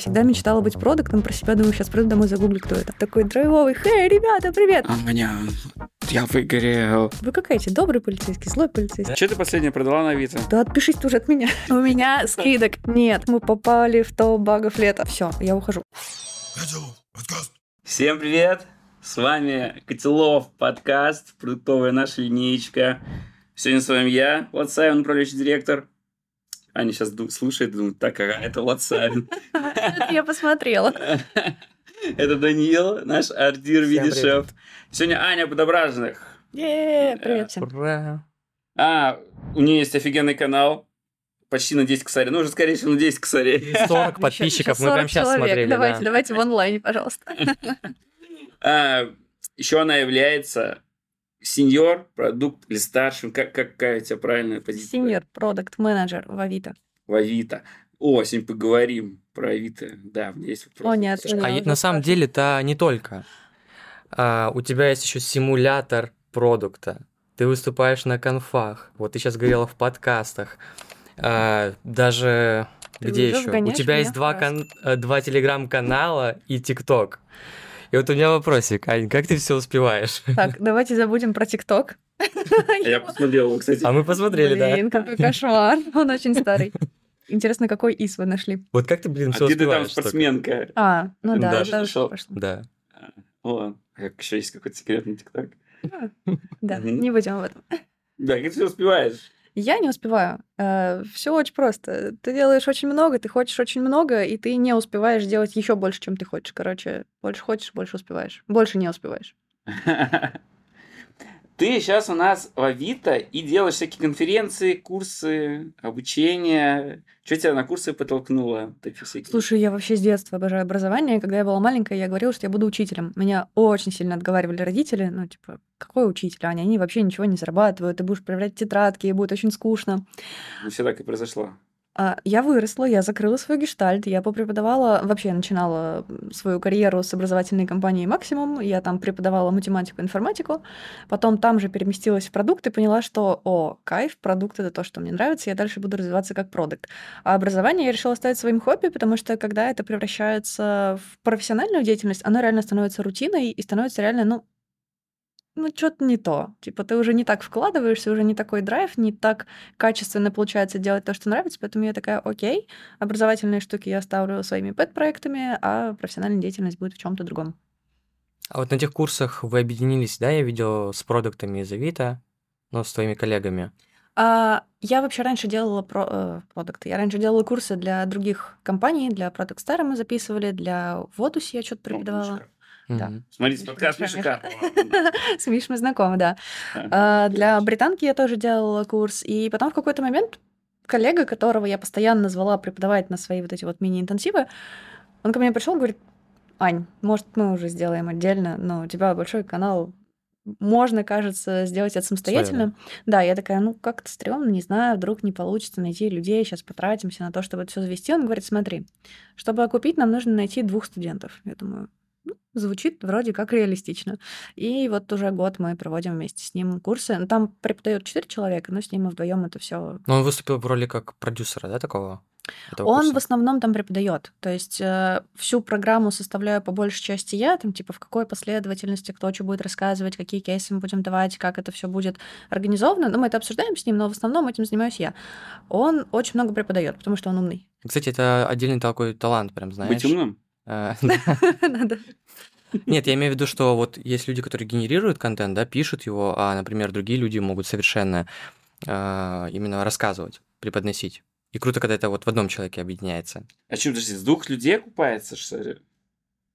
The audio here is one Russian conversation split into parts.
Всегда мечтала быть продуктом, про себя думаю, сейчас приду домой, загуглю, кто это. Такой драйвовый, хей, ребята, привет! А меня... Я выгорел. Вы какая-то добрый полицейский, злой полицейский? Что ты последнее продала на Авито? Да отпишись уже от меня. У меня скидок нет. Мы попали в топ багов лета. Все, я ухожу. Всем привет! С вами Котелов, подкаст, продуктовая наша линеечка. Сегодня с вами я, Влад Савин, управляющий директор. Аня сейчас слушает и думает, так, ага, это Влад Савин. Я посмотрела. Это Даниил, наш артир видишев. Сегодня Аня Подображенных. Привет всем. Ура! А, у нее есть офигенный канал, почти на 10 косарей. Ну, уже, скорее всего, на 10 косарей. 40 подписчиков, мы прям сейчас смотрели. Давайте, давайте в онлайне, пожалуйста. А, еще она является сеньор, продукт или старшим? Как, какая у тебя правильная позиция? Сеньор, продукт менеджер в Авито. В Авито. О, сегодня поговорим про Авито. Да, у меня есть вопрос. О, нет. А я на самом деле это не только. А, у тебя есть еще симулятор продукта. Ты выступаешь на конфах. Вот ты сейчас говорила в подкастах. А, даже Ты где еще? У тебя есть два, кан- э, два телеграм-канала и ТикТок. И вот у меня вопросик, Ань, как ты все успеваешь? Так, давайте забудем про ТикТок. Я посмотрел его, кстати. А мы посмотрели, да. Блин, какой кошмар. Он очень старый. Интересно, какой ИС вы нашли? Вот как ты, блин, А все где ты там успеваешь? только? спортсменка? А, ну да, Да, это уже пошло. Да. Ладно. А Как еще есть какой-то секретный ТикТок? Да, не будем об этом. Да, как ты все успеваешь? Я не успеваю. Все очень просто. Ты делаешь очень много, ты хочешь очень много, и ты не успеваешь делать еще больше, чем ты хочешь. Короче, больше хочешь, больше успеваешь. Больше не успеваешь. Ты сейчас у нас в Авито и делаешь всякие конференции, курсы, обучение. Что тебя на курсы подтолкнуло? Такие всякие? Слушай, я вообще с детства обожаю образование. Когда я была маленькая, я говорила, что я буду учителем. Меня очень сильно отговаривали родители. Ну, типа, какой учитель, Аня? Они вообще ничего не зарабатывают. Ты будешь проверять тетрадки, и будет очень скучно. Ну, все так и произошло. А, Я выросла, я закрыла свой гештальт, я попреподавала, вообще начинала свою карьеру с образовательной компанией «Максимум», я там преподавала математику, информатику, потом там же переместилась в продукт и поняла, что, о, кайф, продукт — это то, что мне нравится, я дальше буду развиваться как продукт. А образование я решила оставить своим хобби, потому что когда это превращается в профессиональную деятельность, оно реально становится рутиной и становится реально, ну, ну, что-то не то. Типа, ты уже не так вкладываешься, уже не такой драйв, не так качественно получается делать то, что нравится, поэтому я такая, окей, образовательные штуки я оставлю своими пэт-проектами, а профессиональная деятельность будет в чем то другом. А вот на тех курсах вы объединились, да, я видел, с продуктами из Авито, ну, с твоими коллегами. А, я вообще раньше делала про, э, продукты. Я раньше делала курсы для других компаний, для Product Star мы записывали, для Водус я что-то преподавала. Шикарно. Да. Смотрите, подкаст шикарно. С Миш мы знакомы, да. А, Для британки я тоже делала курс. И потом в какой-то момент коллега, которого я постоянно звала преподавать на свои вот эти вот мини-интенсивы, он ко мне пришел и говорит, Ань, может, мы уже сделаем отдельно, но у тебя большой канал, можно, кажется, сделать это самостоятельно. Да, я такая, ну, как-то стрёмно, не знаю, вдруг не получится найти людей, сейчас потратимся на то, чтобы это все завести. Он говорит, смотри, чтобы окупить, нам нужно найти двух студентов. Я думаю, звучит вроде как реалистично. И вот уже год мы проводим вместе с ним курсы. Ну, Там преподает четыре человека, но с ним мы вдвоем это все. Но он выступил в роли как продюсера, да, такого? этого Он курса? в основном там преподает. То есть э, всю программу составляю по большей части я, там типа в какой последовательности кто что будет рассказывать, какие кейсы мы будем давать, как это все будет организовано. Ну, мы это обсуждаем с ним, но в основном этим занимаюсь я. Он очень много преподает, потому что он умный. Кстати, это отдельный такой талант, прям, знаешь. Быть умным? Э, Надо. Нет, я имею в виду, что вот есть люди, которые генерируют контент, да, пишут его, а, например, другие люди могут совершенно э, именно рассказывать, преподносить. И круто, когда это вот в одном человеке объединяется. А что, подожди, с двух людей окупается, что ли?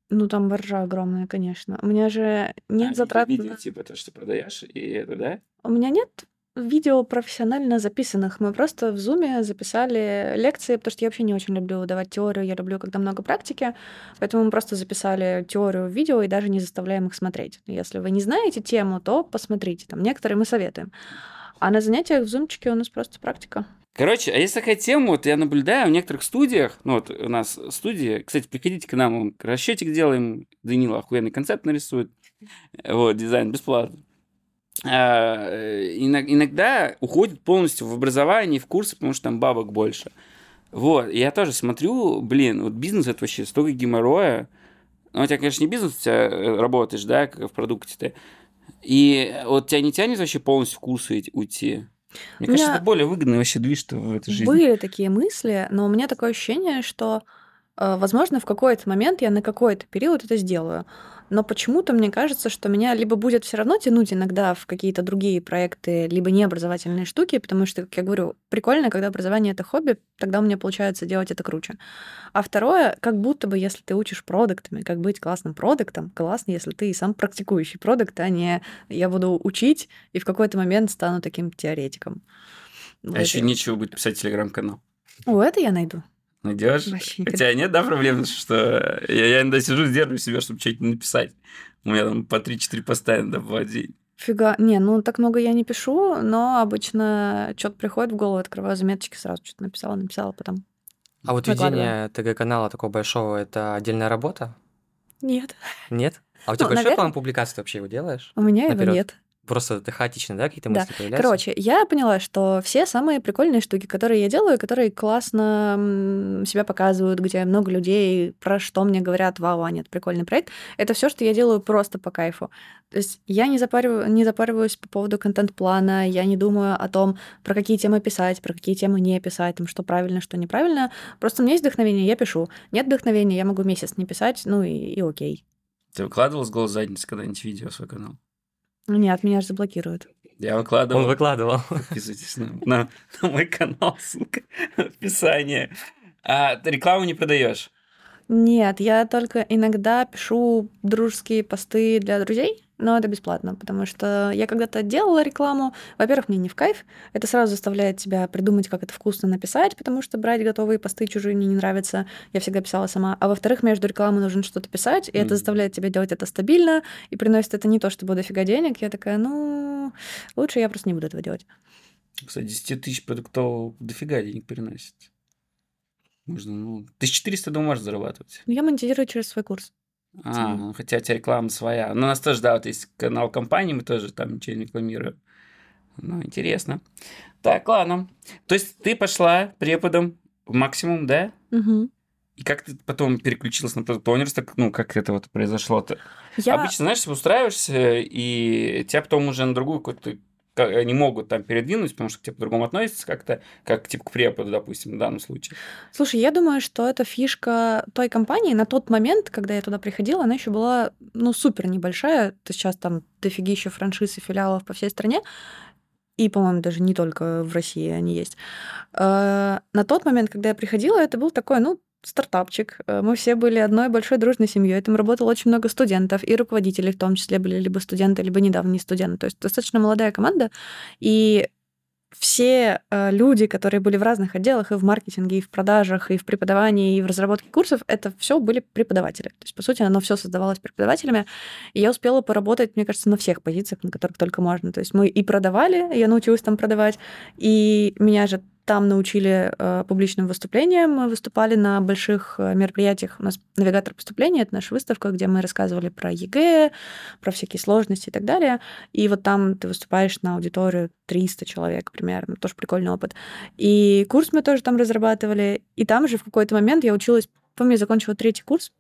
Ну, там маржа огромная, конечно. У меня же А, нет затрат... Видео, на- типа, то, что продаешь, и это, да? У меня нет видео профессионально записанных. Мы просто в Зуме записали лекции, потому что я вообще не очень люблю давать теорию, я люблю, когда много практики. Поэтому мы просто записали теорию в видео и даже не заставляем их смотреть. Если вы не знаете тему, то посмотрите. Там некоторые мы советуем. А на занятиях в Зумчике у нас просто практика. Короче, а есть такая тема, вот я наблюдаю в некоторых студиях, ну вот у нас студия, кстати, приходите к нам, расчетик делаем, Данила охуенный концепт нарисует, вот, дизайн бесплатно. Э, иног- иногда уходит полностью в образование, в курсы, потому что там бабок больше. Вот, я тоже смотрю, блин, вот бизнес это вообще столько геморроя. Ну, у тебя, конечно, не бизнес, у тебя э, работаешь, да, как в продукте ты. И вот тебя не тянет вообще полностью в курсы уйти? Мне кажется, это более выгодный вообще движ в этой жизни. Были такие мысли, но у меня такое ощущение, что, э, возможно, в какой-то момент я на какой-то период это сделаю. Но почему-то мне кажется, что меня либо будет все равно тянуть иногда в какие-то другие проекты, либо необразовательные штуки, потому что, как я говорю, прикольно, когда образование это хобби, тогда у меня получается делать это круче. А второе, как будто бы, если ты учишь продуктами, как быть классным продуктом, классно, если ты и сам практикующий продукт, а не я буду учить и в какой-то момент стану таким теоретиком. А Вот еще и- нечего будет писать телеграм-канал. О, это я найду. Найдешь? Вообще У тебя нет, да, проблем, что я, я иногда сижу, сдерживаю себя, чтобы что-нибудь написать. У меня там по 3-4 поста иногда в день. Фига. Не, ну так много я не пишу, но обычно что-то приходит в голову, открываю заметочки, сразу что-то написала, написала потом. А вот ведение ТГ-канала такого большого, это отдельная работа? Нет. Нет? А у тебя Ну, большой наверное. план публикации ты вообще его делаешь? У меня его Наперёд. нет. Просто хаотично, да, какие-то Да. мысли появляются? Короче, я поняла, что все самые прикольные штуки, которые я делаю, которые классно себя показывают, где много людей, про что мне говорят, вау, Аня, это прикольный проект, это все, что я делаю просто по кайфу. То есть я не, запариваю, не запариваюсь по поводу контент-плана, я не думаю о том, про какие темы писать, про какие темы не писать, там, что правильно, что неправильно. Просто у меня есть вдохновение, я пишу. Нет вдохновения, я могу месяц не писать, ну и, и окей. Ты выкладывал с голос задницы когда-нибудь видео в свой канал? Нет, меня же заблокируют. Я выкладывал. Он выкладывал. Подписывайтесь на, на- на мой канал, ссылка в описании. А ты рекламу не продаешь? Нет, я только иногда пишу дружеские посты для друзей, но это бесплатно, потому что я когда-то делала рекламу. Во-первых, мне не в кайф. Это сразу заставляет тебя придумать, как это вкусно написать, потому что брать готовые посты чужие мне не нравится. Я всегда писала сама. А во-вторых, между рекламой нужно что-то писать, и это Мгм. заставляет тебя делать это стабильно, и приносит это не то чтобы дофига денег. Я такая, ну, лучше я просто не буду этого делать. Кстати, 10 тысяч продуктов дофига денег переносит. Можно, ну, 1400, думаю, можешь зарабатывать. Но я монетизирую через свой курс. А, Мгм. ну, хотя у тебя реклама своя. Ну, у нас тоже, да, вот есть канал компании, мы тоже там ничего не рекламируем. Ну, интересно. Так, ладно. То есть ты пошла преподом в максимум, да? Мгм. И как ты потом переключилась на продукт так, ну, как это вот произошло-то? Я... Обычно, знаешь, устраиваешься, и тебя потом уже на другую какую-то они могут там передвинуть, потому что к тебе по-другому относятся как-то, как типа к преподу, допустим, в данном случае. Слушай, я думаю, что это фишка той компании. На тот момент, когда я туда приходила, она еще была, ну, супер небольшая. То сейчас там дофигища франшиз и филиалов по всей стране. И, по-моему, даже не только в России они есть. Э, На тот момент, когда я приходила, это был такой, ну, стартапчик. Э, Мы все были одной большой дружной семьей. Там работало очень много студентов, и руководители в том числе были либо студенты, либо недавние студенты. То есть достаточно молодая команда. И все э, люди, которые были в разных отделах, и в маркетинге, и в продажах, и в преподавании, и в разработке курсов, это все были преподаватели. То есть, по сути, оно все создавалось преподавателями. И я успела поработать, мне кажется, на всех позициях, на которых только можно. То есть мы и продавали, я научилась там продавать, и меня же там научили э, публичным выступлениям. Мы выступали на больших э, мероприятиях. У нас навигатор поступления это наша выставка, где мы рассказывали про ЕГЭ, про всякие сложности и так далее. И вот там ты выступаешь на аудиторию 300 человек примерно. Тоже прикольный опыт. И курс мы тоже там разрабатывали. И там же в какой-то момент я училась, помню, я закончила третий курс,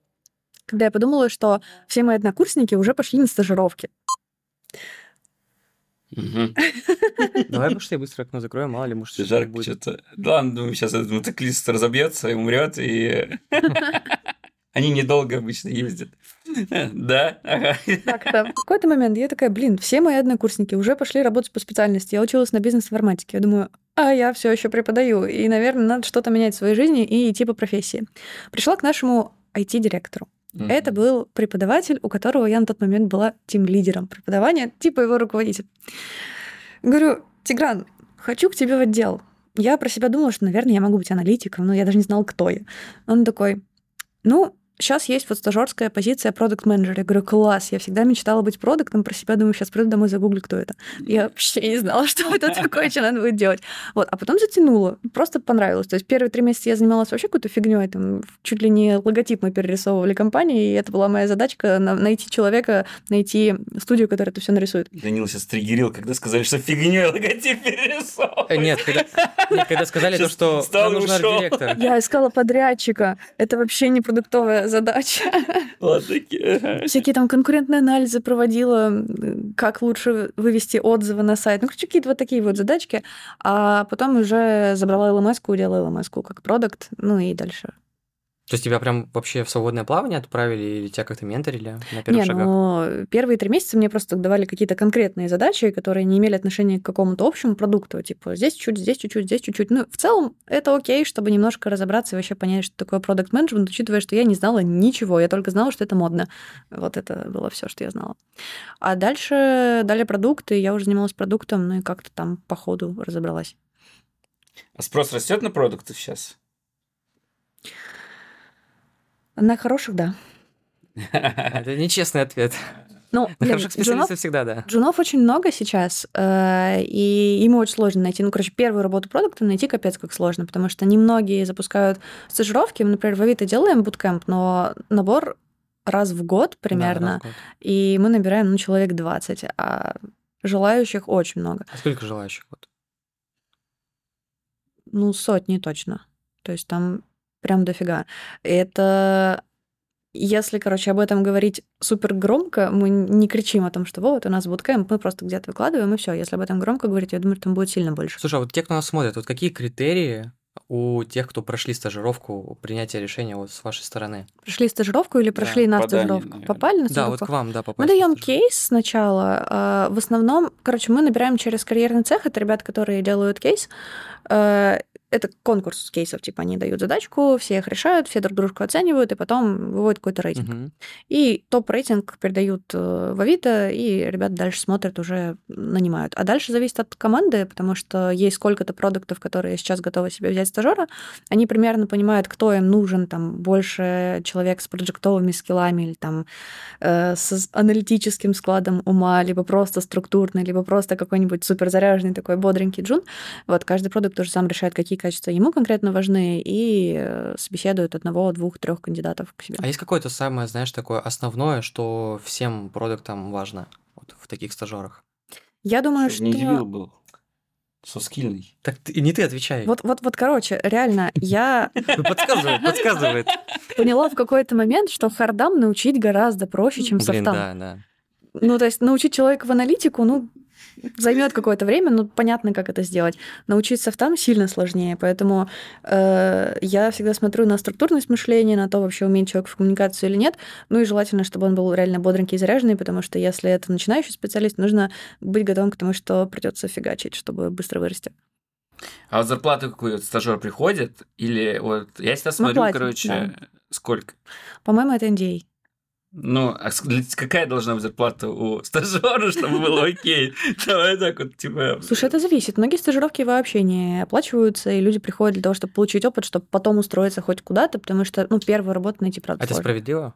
когда я подумала, что все мои однокурсники уже пошли на стажировки. Давай пошли быстро окно закроем, мало ли, может, Жарко будет. что-то. Да, ладно, думаю, сейчас этот мотоциклист разобьется и умрет, и они недолго обычно ездят. Да, ага. Так. В какой-то момент я такая, блин, все мои однокурсники уже пошли работать по специальности. Я училась на бизнес-информатике. Я думаю, а я все еще преподаю. И, наверное, надо что-то менять в своей жизни и идти по профессии. Пришла к нашему IT-директору. Это был преподаватель, у которого я на тот момент была тим-лидером преподавания, типа его руководитель. Говорю, Тигран, хочу к тебе в отдел. Я про себя думала, что, наверное, я могу быть аналитиком, но я даже не знала, кто я. Он такой, ну, сейчас есть вот стажерская позиция продукт менеджера Я говорю, класс, я всегда мечтала быть продуктом, про себя думаю, сейчас приду домой, загуглю, кто это. Я вообще не знала, что это такое, что надо будет делать. Вот, а потом затянуло, просто понравилось. То есть первые три месяца я занималась вообще какой-то фигней, там чуть ли не логотип мы перерисовывали компании, и это была моя задачка найти человека, найти студию, которая это все нарисует. Данил сейчас триггерил, когда сказали, что фигней логотип перерисовывать. Э, Нет, когда, нет, когда сказали то, что нам нужен ушел. арт-директор. Я искала подрядчика. Это вообще не продуктовая задача. Вот такие. Всякие там конкурентные анализы проводила, как лучше вывести отзывы на сайт. Ну, короче, какие-то вот такие вот задачки. А потом уже забрала LMS-ку, делала LMS-ку как продукт, ну и дальше. То есть тебя прям вообще в свободное плавание отправили или тебя как-то менторили на первых Не, шагах? ну, первые три месяца мне просто давали какие-то конкретные задачи, которые не имели отношения к какому-то общему продукту. Типа, здесь чуть-чуть, здесь чуть-чуть, здесь чуть-чуть. Ну, в целом, это окей, чтобы немножко разобраться и вообще понять, что такое продукт менеджмент учитывая, что я не знала ничего. Я только знала, что это модно. Вот это было все, что я знала. А дальше дали продукты, я уже занималась продуктом, ну и как-то там по ходу разобралась. А спрос растет на продукты сейчас? На хороших, да. Это нечестный ответ. Ну, На хороших джунов, специалистов всегда, да. джунов очень много сейчас, э, и ему очень сложно найти. Ну, короче, первую работу продукта найти капец как сложно, потому что немногие запускают стажировки. Мы, например, в Авито делаем буткемп, но набор раз в год примерно, Да, в год. и мы набираем, ну, человек 20, а желающих очень много. А сколько желающих? Вот? Ну, сотни точно. То есть там прям дофига. Это если, короче, об этом говорить супер громко, мы не кричим о том, что вот у нас буткемп, мы просто где-то выкладываем, и все. Если об этом громко говорить, я думаю, что там будет сильно больше. Слушай, а вот те, кто нас смотрит, вот какие критерии у тех, кто прошли стажировку принятия решения вот с вашей стороны? Пришли стажировку или прошли на попадали, стажировку? наверное. Попали на Да, вот стажировку? к вам, да, Мы попасть. на даем стажировку. кейс сначала. а, В основном, короче, мы набираем через карьерный цех. Это ребят, которые делают кейс. Это конкурс кейсов, типа они дают задачку, все их решают, все друг дружку оценивают, и потом выводят какой-то рейтинг. Мгм. И топ-рейтинг передают э, в Авито, и ребят дальше смотрят, уже нанимают. А дальше зависит от команды, потому что есть сколько-то продуктов, которые сейчас готовы себе взять стажера. Они примерно понимают, кто им нужен, там, больше человек с проджектовыми скиллами или там э, с аналитическим складом ума, либо просто структурный, либо просто какой-нибудь суперзаряженный такой бодренький джун. Вот каждый продукт тоже сам решает, какие качества ему конкретно важны, и э, собеседует одного, двух, трех кандидатов к себе. А есть какое-то самое, знаешь, такое основное, что всем продуктам важно вот в таких стажерах? Я думаю, Чтоб что... не был. Соскильный. Так ты, не ты отвечай. Вот, вот, вот, короче, реально, я Ну, Подсказывает, подсказывает. поняла в какой-то момент, что хардам научить гораздо проще, чем Блин, софтам. да, да. Ну, то есть научить человека в аналитику, ну, займет какое-то время, ну, понятно, как это сделать. Научить софтам сильно сложнее, поэтому э, я всегда смотрю на структурность мышления, на то, вообще умеет человек в коммуникацию или нет. Ну и желательно, чтобы он был реально бодренький и заряженный, потому что если это начинающий специалист, нужно быть готовым к тому, что придется фигачить, чтобы быстро вырасти. А вот зарплату какую стажер приходит? Или вот я всегда смотрю, платят, короче, да. сколько? По-моему, это NDA. Ну, а какая должна быть зарплата у стажера, чтобы было окей? Давай так вот, типа... Слушай, это зависит. Многие стажировки вообще не оплачиваются, и люди приходят для того, чтобы получить опыт, чтобы потом устроиться хоть куда-то, потому что, ну, первую работу найти, правда, А Это справедливо?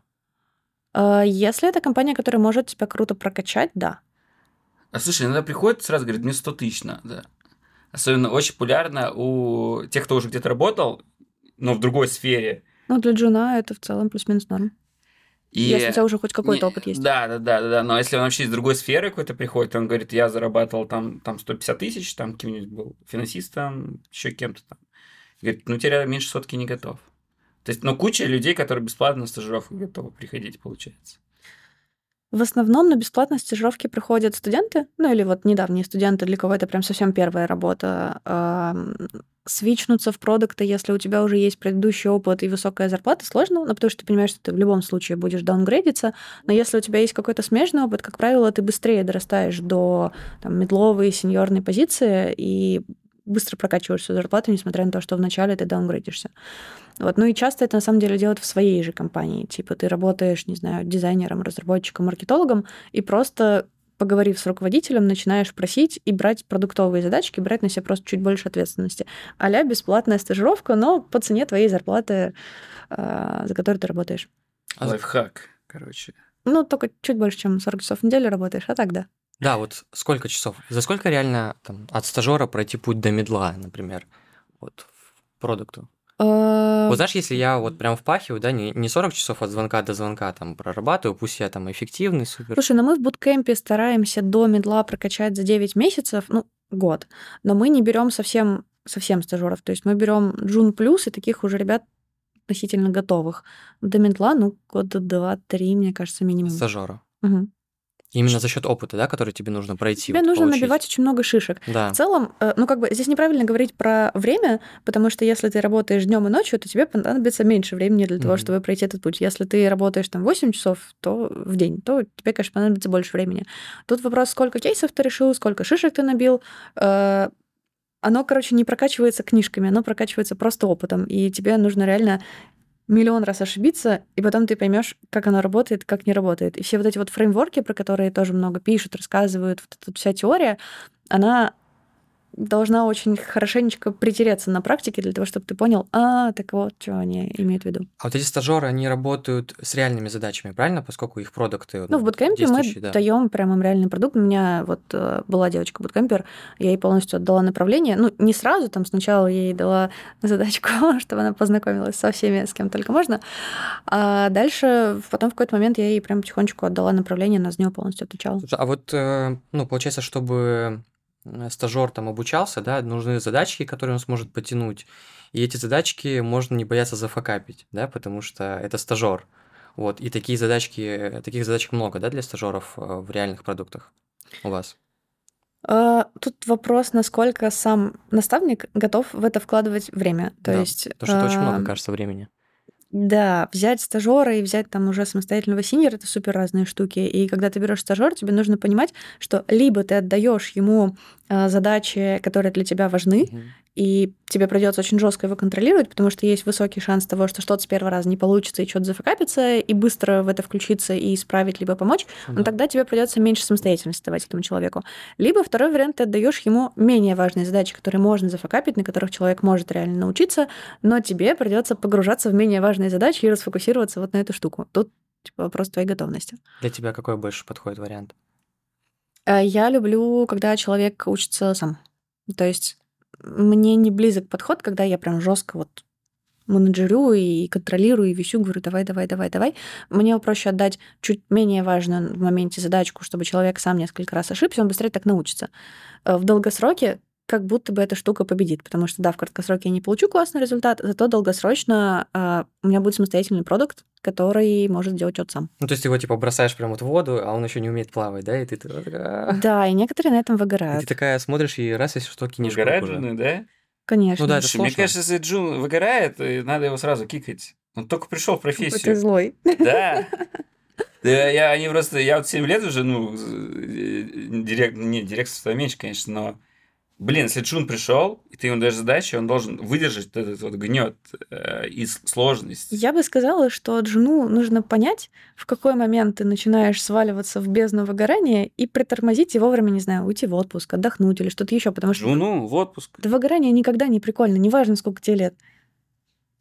А, Если это компания, которая может тебя круто прокачать, да. А слушай, иногда приходит сразу, говорит, мне 100 тысяч надо. Особенно очень популярно у тех, кто уже где-то работал, но в другой сфере. Ну, для джуна это в целом плюс-минус норм. И... Если у тебя уже хоть какой-то опыт есть. Да, да, да, да, да. Но если он вообще из другой сферы какой-то приходит, он говорит, я зарабатывал там, там 150 тысяч, там каким-нибудь был финансистом, еще кем-то там. Говорит, ну я меньше сотки не готов. То есть, ну, куча людей, которые бесплатно на стажировку готовы приходить, получается. В основном на бесплатные стажировки приходят студенты, ну или вот недавние студенты, для кого это прям совсем первая работа. Свичнуться в продукты, если у тебя уже есть предыдущий опыт и высокая зарплата, сложно, ну, потому что ты понимаешь, что ты в любом случае будешь даунгрейдиться, но если у тебя есть какой-то смежный опыт, как правило, ты быстрее дорастаешь до там, медловой, сеньорной позиции и быстро прокачиваешь свою зарплату, несмотря на то, что вначале ты даунгрейдишься. Вот. Ну и часто это на самом деле делают в своей же компании. Типа ты работаешь, не знаю, дизайнером, разработчиком, маркетологом, и просто поговорив с руководителем, начинаешь просить и брать продуктовые задачки, брать на себя просто чуть больше ответственности. а бесплатная стажировка, но по цене твоей зарплаты, а, за которую ты работаешь. Лайфхак, короче. Ну, только чуть больше, чем 40 часов в неделю работаешь, а так да. Да, вот сколько часов? За сколько реально там, от стажера пройти путь до медла, например, вот в продукту? Вот знаешь, если я вот прям впахиваю, да, не, не 40 часов от звонка до звонка там прорабатываю, пусть я там эффективный, супер. Слушай, ну мы в буткемпе стараемся до медла прокачать за 9 месяцев, ну, год. Но мы не берем совсем, совсем стажеров. То есть мы берем джун плюс и таких уже ребят относительно готовых. До медла, ну, года два-три, мне кажется, минимум. стажера. Мгм. Именно за счет опыта, да, который тебе нужно пройти. Тебе вот нужно получить. набивать очень много шишек. Да. В целом, э, ну как бы здесь неправильно говорить про время, потому что если ты работаешь днем и ночью, то тебе понадобится меньше времени для того, Мгм. чтобы пройти этот путь. Если ты работаешь там 8 часов то в день, то тебе, конечно, понадобится больше времени. Тут вопрос, сколько кейсов ты решил, сколько шишек ты набил. Э, Оно, короче, не прокачивается книжками, оно прокачивается просто опытом. И тебе нужно реально миллион раз ошибиться, и потом ты поймешь, как оно работает, как не работает. И все вот эти вот фреймворки, про которые тоже много пишут, рассказывают, вот эта вся теория, она должна очень хорошенечко притереться на практике для того, чтобы ты понял, а, так вот, что они имеют в виду. А вот эти стажеры, они работают с реальными задачами, правильно? Поскольку их продукты Ну, в буткемпе мы да. даем прям им реальный продукт. У меня вот э, была девочка буткемпер, я ей полностью отдала направление. Ну, не сразу, там сначала я ей дала задачку, чтобы она познакомилась со всеми, с кем только можно. А дальше, потом в какой-то момент я ей прям потихонечку отдала направление, она за него полностью отвечала. Слушай, а вот, э, ну, получается, чтобы стажер там обучался, да, нужны задачки, которые он сможет потянуть. И эти задачки можно не бояться зафакапить, да, потому что это стажер. Вот, и такие задачки, таких задачек много, да, для стажеров э, в реальных продуктах у вас. А, Тут вопрос, насколько сам наставник готов в это вкладывать время. То Да, есть... Потому что это очень много, кажется, времени. Да, взять стажера и взять там уже самостоятельного синьора это супер разные штуки. И когда ты берешь стажера, тебе нужно понимать, что либо ты отдаешь ему а, задачи, которые для тебя важны, Мгм. И тебе придется очень жестко его контролировать, потому что есть высокий шанс того, что что-то с первого раза не получится и что-то зафакапится, и быстро в это включиться и исправить, либо помочь, Ну но да. тогда тебе придется меньше самостоятельности давать этому человеку. Либо второй вариант, ты отдаешь ему менее важные задачи, которые можно зафакапить, на которых человек может реально научиться, но тебе придется погружаться в менее важные задачи и расфокусироваться вот на эту штуку. Тут типа, вопрос твоей готовности. Для тебя какой больше подходит вариант? А Я люблю, когда человек учится сам. То есть мне не близок подход, когда я прям жестко вот менеджерю и контролирую, и висю, говорю, давай, давай, давай, давай. Мне проще отдать чуть менее важную в моменте задачку, чтобы человек сам несколько раз ошибся, он быстрее так научится. Э, В долгосроке как будто бы эта штука победит, потому что, да, в краткосроке я не получу классный результат, зато долгосрочно а, у меня будет самостоятельный продукт, который может делать что-то сам. Ну, то есть ты его типа бросаешь прямо вот в воду, а он еще не умеет плавать, да? И ты, Да, и некоторые на этом и выгорают. ты такая смотришь и раз, если что, кинешь уже. жены, да? Конечно. Ну да, это Слушай, мне кажется, если Джун выгорает, э, надо его сразу кикать. Он только пришел в Какой ты профессию. злой. Да. Да, я, они просто, я вот 7 лет уже, ну, э, директ, не, директорство меньше, конечно, но, блин, если Джун пришел, и ты ему даешь задачи, он должен выдержать вот этот вот гнет э, и сложность. Я бы сказала, что жену нужно понять, в какой момент ты начинаешь сваливаться в бездну выгорания и притормозить и вовремя, не знаю, уйти в отпуск, отдохнуть или что-то еще, потому что Джуну в отпуск. это выгорание никогда не прикольно, неважно, сколько тебе лет.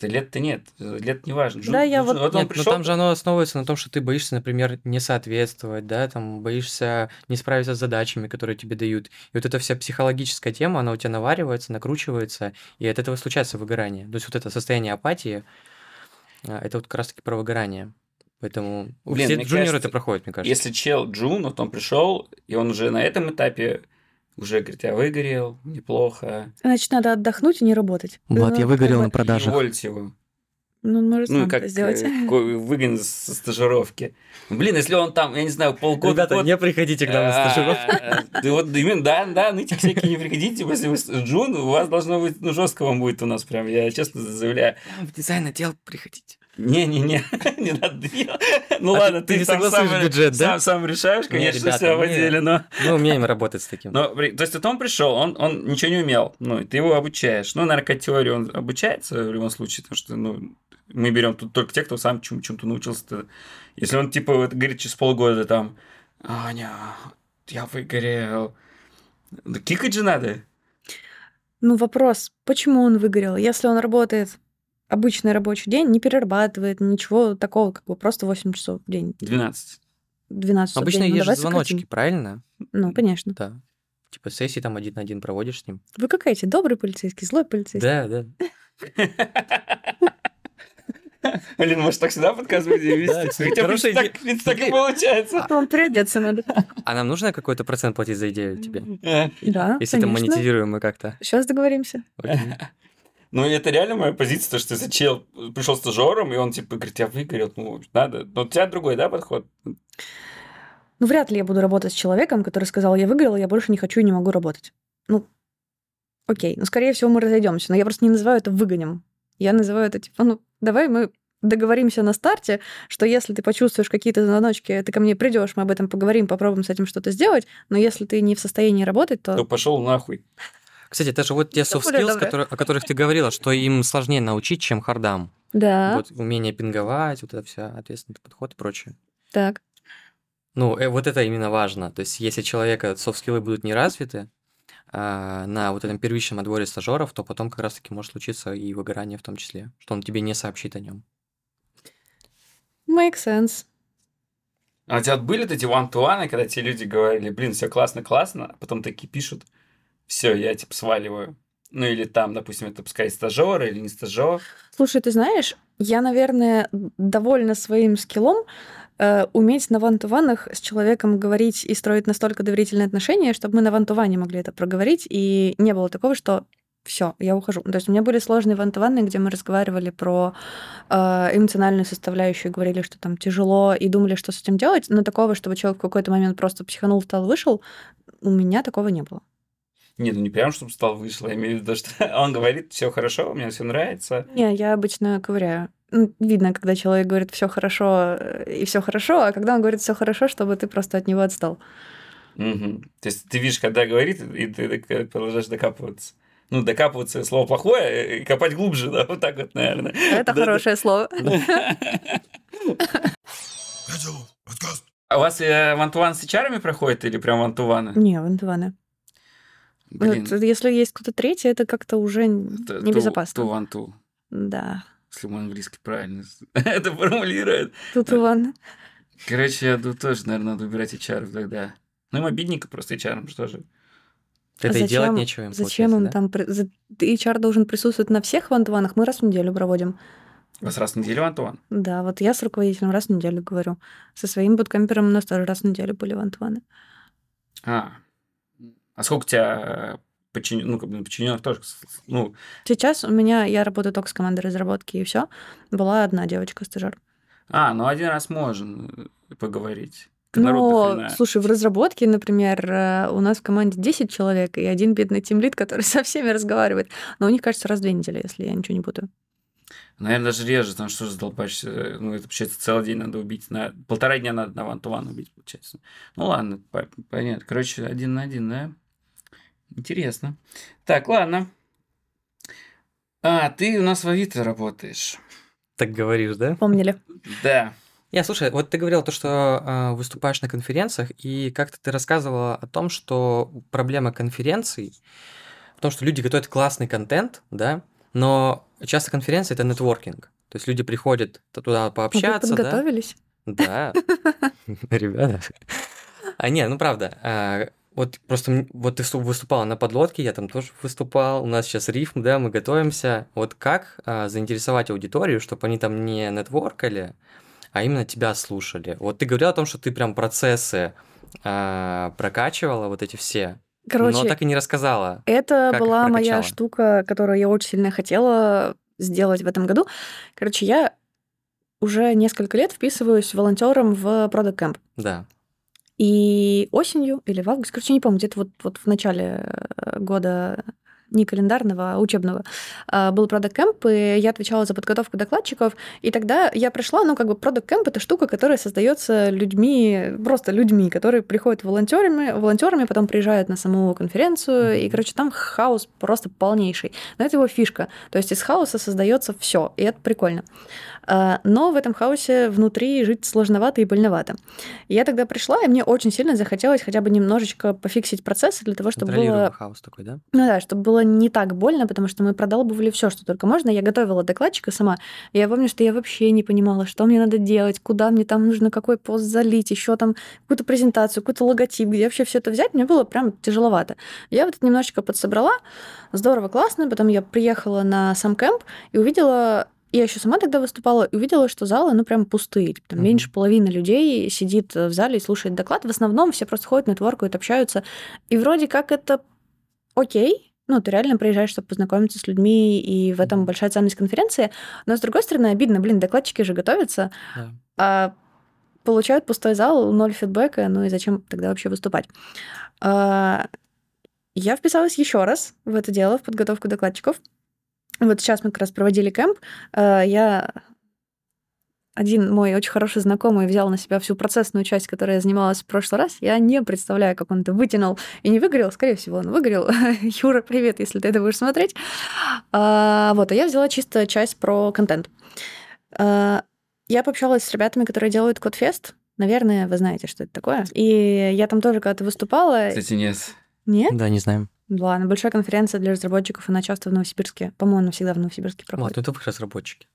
Лет-то нет, лет не важно. Да, я вот- он Нет, но пришел, там же оно основывается на том, что ты боишься, например, не соответствовать, да, там боишься не справиться с задачами, которые тебе дают. И вот эта вся психологическая тема, она у тебя наваривается, накручивается, и от этого случается выгорание. То есть вот это состояние апатии, а, это вот как раз-таки про выгорание. Поэтому Блин, все джуниоры кажется, это проходят, мне кажется. если чел Джун, вот он пришел, и он уже на этом этапе уже говорит, я выгорел, неплохо, Значит, надо отдохнуть и не работать. Влад, Ну, я выгорел на продажах. не увольте его. Ну, он может Ну, сам как это сделать. э, выгонят со стажировки. Блин, если он там, я не знаю, полгода... Ребята, год- не приходите к нам на стажировку. А, Да вот именно, да, да, нытик всякие не приходите, если вы с- Джун, у вас должно быть, ну, жестко вам будет у нас прям, я честно заявляю. В дизайн отдел приходите. Не-не-не, не надо. Ну А ладно, ты- ты ты не сам согласуешь сам- бюджет, да? сам- Сам решаешь, Не, конечно, ребята, все в мы- отделе, но... Мы умеем работать с таким. Но, то есть, вот он пришел, он, он ничего не умел, ну, ты его обучаешь. Ну, наркотеорию он обучается в любом случае, потому что, ну, мы берем тут только тех, кто сам чем- чему-то научился. Если он, типа, вот, говорит через полгода, там, Аня, я выгорел. Да кикать же надо. Ну, вопрос, почему он выгорел? Если он работает обычный рабочий день, не перерабатывает, ничего такого, как бы просто 8 часов в день. 12. 12 часов в Обычно день. Ну, есть же давай звоночки, сократим. правильно? Ну, конечно. Да. Типа сессии там один на один проводишь с ним. Вы как эти, добрый полицейский, злой полицейский. Да, да. Блин, может, так всегда подкаст будем вести? Хотя бы так, и получается. Вам переодеться надо. А нам нужно какой-то процент платить за идею тебе? Э, Да, Если это монетизируемо как-то. Сейчас договоримся. Ну, это реально моя позиция, то, что если чел пришел стажером, и он, типа, говорит, я выгорел, ну, надо. Но у тебя другой, да, подход? Ну, вряд ли я буду работать с человеком, который сказал, я выиграл, я больше не хочу и не могу работать. Ну, окей. Ну, скорее всего, мы разойдемся. Но я просто не называю это выгонем. Я называю это, типа, ну, давай мы договоримся на старте, что если ты почувствуешь какие-то звоночки, ты ко мне придешь, мы об этом поговорим, попробуем с этим что-то сделать, но если ты не в состоянии работать, то... То пошел нахуй. Кстати, это же вот те soft skills, которые- о которых ты говорила, что им сложнее научить, чем хардам. Да, Вот умение пинговать, вот это вся ответственный подход и прочее. так. Ну, э, вот это именно важно. То есть, если человека софт-скиллы будут не развиты а, на вот этом первичном отборе стажеров, то потом как раз-таки может случиться и выгорание в том числе, что он тебе не сообщит о нем. Make sense. А у тебя были вот эти one-to-one, когда тебе люди говорили, блин, все классно-классно, а потом такие пишут, все, я, типа, сваливаю. Ну, или там, допустим, это пускай стажер или не стажер. Слушай, ты знаешь, я, наверное, довольна своим скиллом э, уметь на вантуванах с человеком говорить и строить настолько доверительные отношения, чтобы мы на вантуване могли это проговорить, и не было такого, что все, я ухожу. То есть у меня были сложные вантуваны, где мы разговаривали про э, эмоциональную составляющую, говорили, что там тяжело, и думали, что с этим делать, но такого, чтобы человек в какой-то момент просто психанул, встал, вышел, у меня такого не было. Не, ну не прям, чтобы стал вышел, я имею в виду, что он говорит, все хорошо, мне все нравится. Не, я обычно ковыряю. Ну, Видно, когда человек говорит все хорошо э, и все хорошо, а когда он говорит все хорошо, чтобы ты просто от него отстал. Мгм. То есть ты видишь, когда говорит, и ты так продолжаешь докапываться. Ну, докапываться слово плохое, и копать глубже, да, вот так вот, наверное. Это Да-да. хорошее слово. А у вас э, вантуван с HR проходит или прям вантуваны? Не, вантуваны. Блин, Вот если есть кто-то третий, это как-то уже это небезопасно. Ту ван ту. Да. Если мой английский правильно это формулирует. Тут Иван. Короче, я думаю, тоже, наверное, надо убирать HR тогда. Ну, им обидненько просто HR, что же. Это и делать Зачем- нечего им, Зачем им да? там... HR должен присутствовать на всех вантуванах, мы раз в неделю проводим. У вас раз в неделю вантуван? Да, вот я с руководителем раз в неделю говорю. Со своим буткемпером у нас тоже раз в неделю были вантуваны. А. А сколько у тебя подчинен... ну, как бы подчиненных тоже, ну, Сейчас у меня, я работаю только с командой разработки, и все. Была одна девочка-стажер. а, ну один раз можно э, поговорить. Дохрена. слушай, в разработке, например, э, у нас в команде 10 человек и один бедный тимлит, который со всеми разговаривает. Но у них, кажется, раз в две недели, если я ничего не путаю. Наверное, даже реже, там что задолбаешься. Ну, это, получается, целый день надо убить. На... Полтора дня надо на ван-ту-ван убить, получается. Ну, ладно, по- понятно. Короче, один на один, да? Интересно. Так, ладно. А, ты у нас в Авито работаешь. Так говоришь, да? Помнили? Да. Я, слушай, вот ты говорил то, что э, выступаешь на конференциях, и как-то ты рассказывала о том, что проблема конференций в том, что люди готовят классный контент, да, но часто конференция это нетворкинг. То есть люди приходят туда А Вы пообщаться, да. подготовились? Да. Ребята. А не, ну правда. Вот просто вот ты выступала на подлодке, я там тоже выступал. У нас сейчас рифм, да, мы готовимся. Вот как а, заинтересовать аудиторию, чтобы они там не нетворкали, а именно тебя слушали? Вот ты говорила о том, что ты прям процессы а, прокачивала, вот эти все, Короче, но так и не рассказала. это была моя штука, которую я очень сильно хотела сделать в этом году. Короче, я уже несколько лет вписываюсь волонтером в Product Camp. Да. И осенью или в августе, короче, не помню, где-то вот, вот в начале э, года не календарного, а учебного, а, был Product Camp, и я отвечала за подготовку докладчиков, и тогда я пришла, ну, как бы Product Camp — это штука, которая создается людьми, просто людьми, которые приходят волонтерами, волонтерами, потом приезжают на саму конференцию, и, короче, там хаос просто полнейший. Но это его фишка. То есть из хаоса создается все, и это прикольно. А, Но в этом хаосе внутри жить сложновато и больновато. И Я тогда пришла, и мне очень сильно захотелось хотя бы немножечко пофиксить процессы для того, чтобы было хаос такой, да? ну да, чтобы было не так больно, потому что мы продалбывали все, что только можно. Я готовила докладчика сама. И я помню, что я вообще не понимала, что мне надо делать, куда мне там нужно какой пост залить, еще там какую-то презентацию, какой-то логотип, где вообще все это взять. Мне было прям тяжеловато. Я вот это немножечко подсобрала. Здорово, классно. Потом я приехала на сам кемп и увидела я еще сама тогда выступала и увидела, что залы, ну, прям пустые. Типа, там mm-hmm. меньше половины людей сидит в зале и слушает доклад. В основном все просто ходят, нетворкают, общаются. И вроде как это окей, ну, ты реально приезжаешь, чтобы познакомиться с людьми, и в этом большая ценность конференции. Но, с другой стороны, обидно, блин, докладчики же готовятся, yeah. а получают пустой зал, ноль фидбэка, ну и зачем тогда вообще выступать? А, я вписалась еще раз в это дело, в подготовку докладчиков. Вот сейчас мы как раз проводили кемп. А, я один мой очень хороший знакомый взял на себя всю процессную часть, которой я занималась в прошлый раз. Я не представляю, как он это вытянул и не выгорел. Скорее всего, он выгорел. Юра, привет, если ты это будешь смотреть. А, вот, а я взяла чисто часть про контент. А, я пообщалась с ребятами, которые делают Кодфест. Наверное, вы знаете, что это такое. И я там тоже когда-то выступала. Кстати, нет. Нет? Да, не знаем. Ладно, большая конференция для разработчиков, она часто в Новосибирске. По-моему, она всегда в Новосибирске проходит. Вот, это разработчики.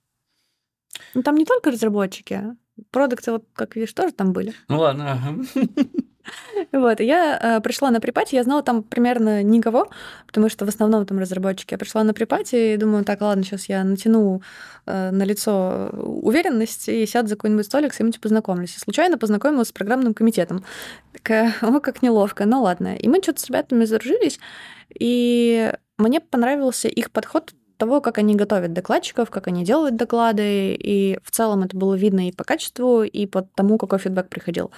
Ну, там не только разработчики. Продукты, вот как видишь, тоже там были. Ну ладно, Вот, я э, пришла на припати, я знала там примерно никого, потому что в основном там разработчики. Я пришла на припати и думаю, так, ладно, сейчас я натяну э, на лицо уверенность и сяду за какой-нибудь столик, с кем-нибудь познакомлюсь. И случайно познакомилась с программным комитетом. Такая, о, как неловко, ну ладно. И мы что-то с ребятами задружились, и мне понравился их подход того, как они готовят докладчиков, как они делают доклады, и в целом это было видно и по качеству, и по тому, какой фидбэк приходил.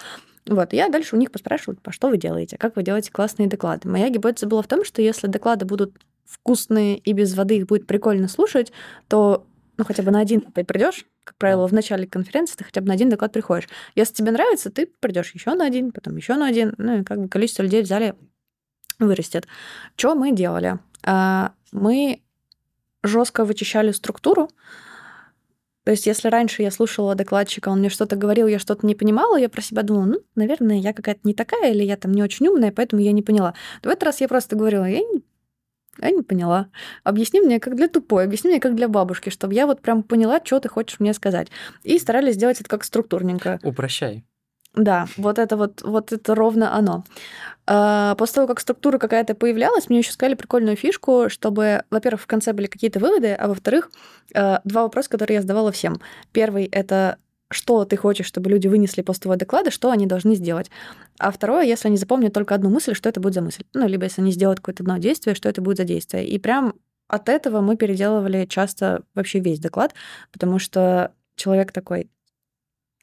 Вот, я дальше у них поспрашиваю, по что вы делаете, как вы делаете классные доклады. Моя гипотеза была в том, что если доклады будут вкусные и без воды их будет прикольно слушать, то ну, хотя бы на один ты придешь, как правило, в начале конференции ты хотя бы на один доклад приходишь. Если тебе нравится, ты придешь еще на один, потом еще на один, ну и как бы количество людей в зале вырастет. Что мы делали? А, мы жестко вычищали структуру. То есть, если раньше я слушала докладчика, он мне что-то говорил, я что-то не понимала, я про себя думала, ну, наверное, я какая-то не такая, или я там не очень умная, поэтому я не поняла. В этот раз я просто говорила, я не, я не поняла. Объясни мне, как для тупой, объясни мне, как для бабушки, чтобы я вот прям поняла, что ты хочешь мне сказать. И старались сделать это как структурненько. Упрощай. Да, вот это вот, вот это ровно оно. А, после того, как структура какая-то появлялась, мне еще сказали прикольную фишку, чтобы, во-первых, в конце были какие-то выводы, а во-вторых, а, два вопроса, которые я задавала всем. Первый — это что ты хочешь, чтобы люди вынесли после твоего доклада, что они должны сделать. А второе, если они запомнят только одну мысль, что это будет за мысль. Ну, либо если они сделают какое-то одно действие, что это будет за действие. И прям от этого мы переделывали часто вообще весь доклад, потому что человек такой,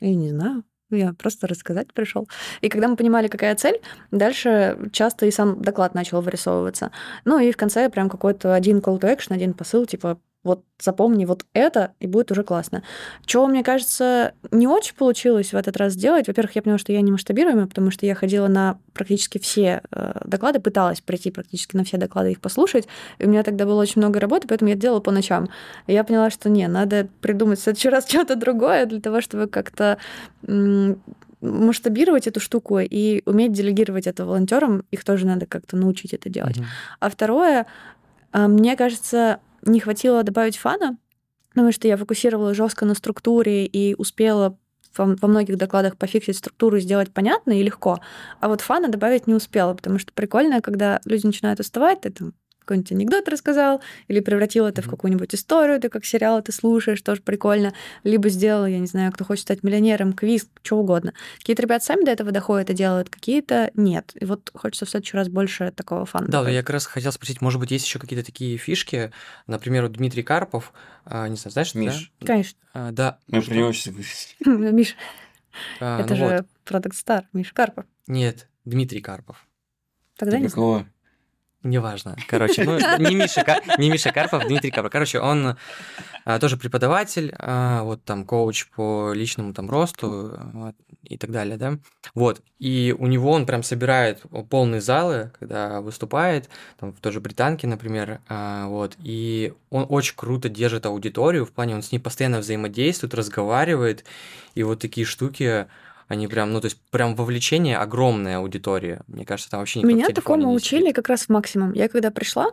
я не знаю, я просто рассказать пришел. И когда мы понимали, какая цель, дальше часто и сам доклад начал вырисовываться. Ну и в конце прям какой-то один call to action, один посыл, типа вот запомни вот это, и будет уже классно. Чего, мне кажется, не очень получилось в этот раз сделать. Во-первых, я поняла, что я не масштабируемая, потому что я ходила на практически все э, доклады, пыталась пройти практически на все доклады их послушать. И у меня тогда было очень много работы, поэтому я делала по ночам. И я поняла, что не, надо придумать в следующий раз что-то другое для того, чтобы как-то масштабировать эту штуку и уметь делегировать это волонтерам, их тоже надо как-то научить это делать. Mm-hmm. А второе, э, мне кажется, не хватило добавить фана, потому что я фокусировала жестко на структуре и успела во многих докладах пофиксить структуру, сделать понятно и легко. А вот фана добавить не успела, потому что прикольно, когда люди начинают уставать, ты там какой-нибудь анекдот рассказал, или превратил это в какую-нибудь историю, ты как сериал это слушаешь, тоже прикольно. Либо сделал, я не знаю, кто хочет стать миллионером, квиз, что угодно. Какие-то ребята сами до этого доходят и делают, какие-то нет. И вот хочется в следующий раз больше такого фана. Да, я как раз хотел спросить, может быть, есть еще какие-то такие фишки, например, вот Дмитрий Карпов, а, не знаю, знаешь, Миш. да? Конечно. А, да. Мы про него сейчас Миш, А, это ну же. Product Star, Миш Карпов. Нет, Дмитрий Карпов. Тогда не знаю. Неважно. Короче, ну, не Миша, не Миша Карпов, Дмитрий Карпов. Короче, он а, тоже преподаватель, а, вот там коуч по личному там росту вот, и так далее, да. Вот. И у него он прям собирает полные залы, когда выступает, там в той же Британке, например, а, вот. И он очень круто держит аудиторию, в плане он с ней постоянно взаимодействует, разговаривает, и вот такие штуки они прям, ну, то есть прям вовлечение огромная аудитория. Мне кажется, там вообще никто Меня такому не учили как раз в максимум. Я когда пришла,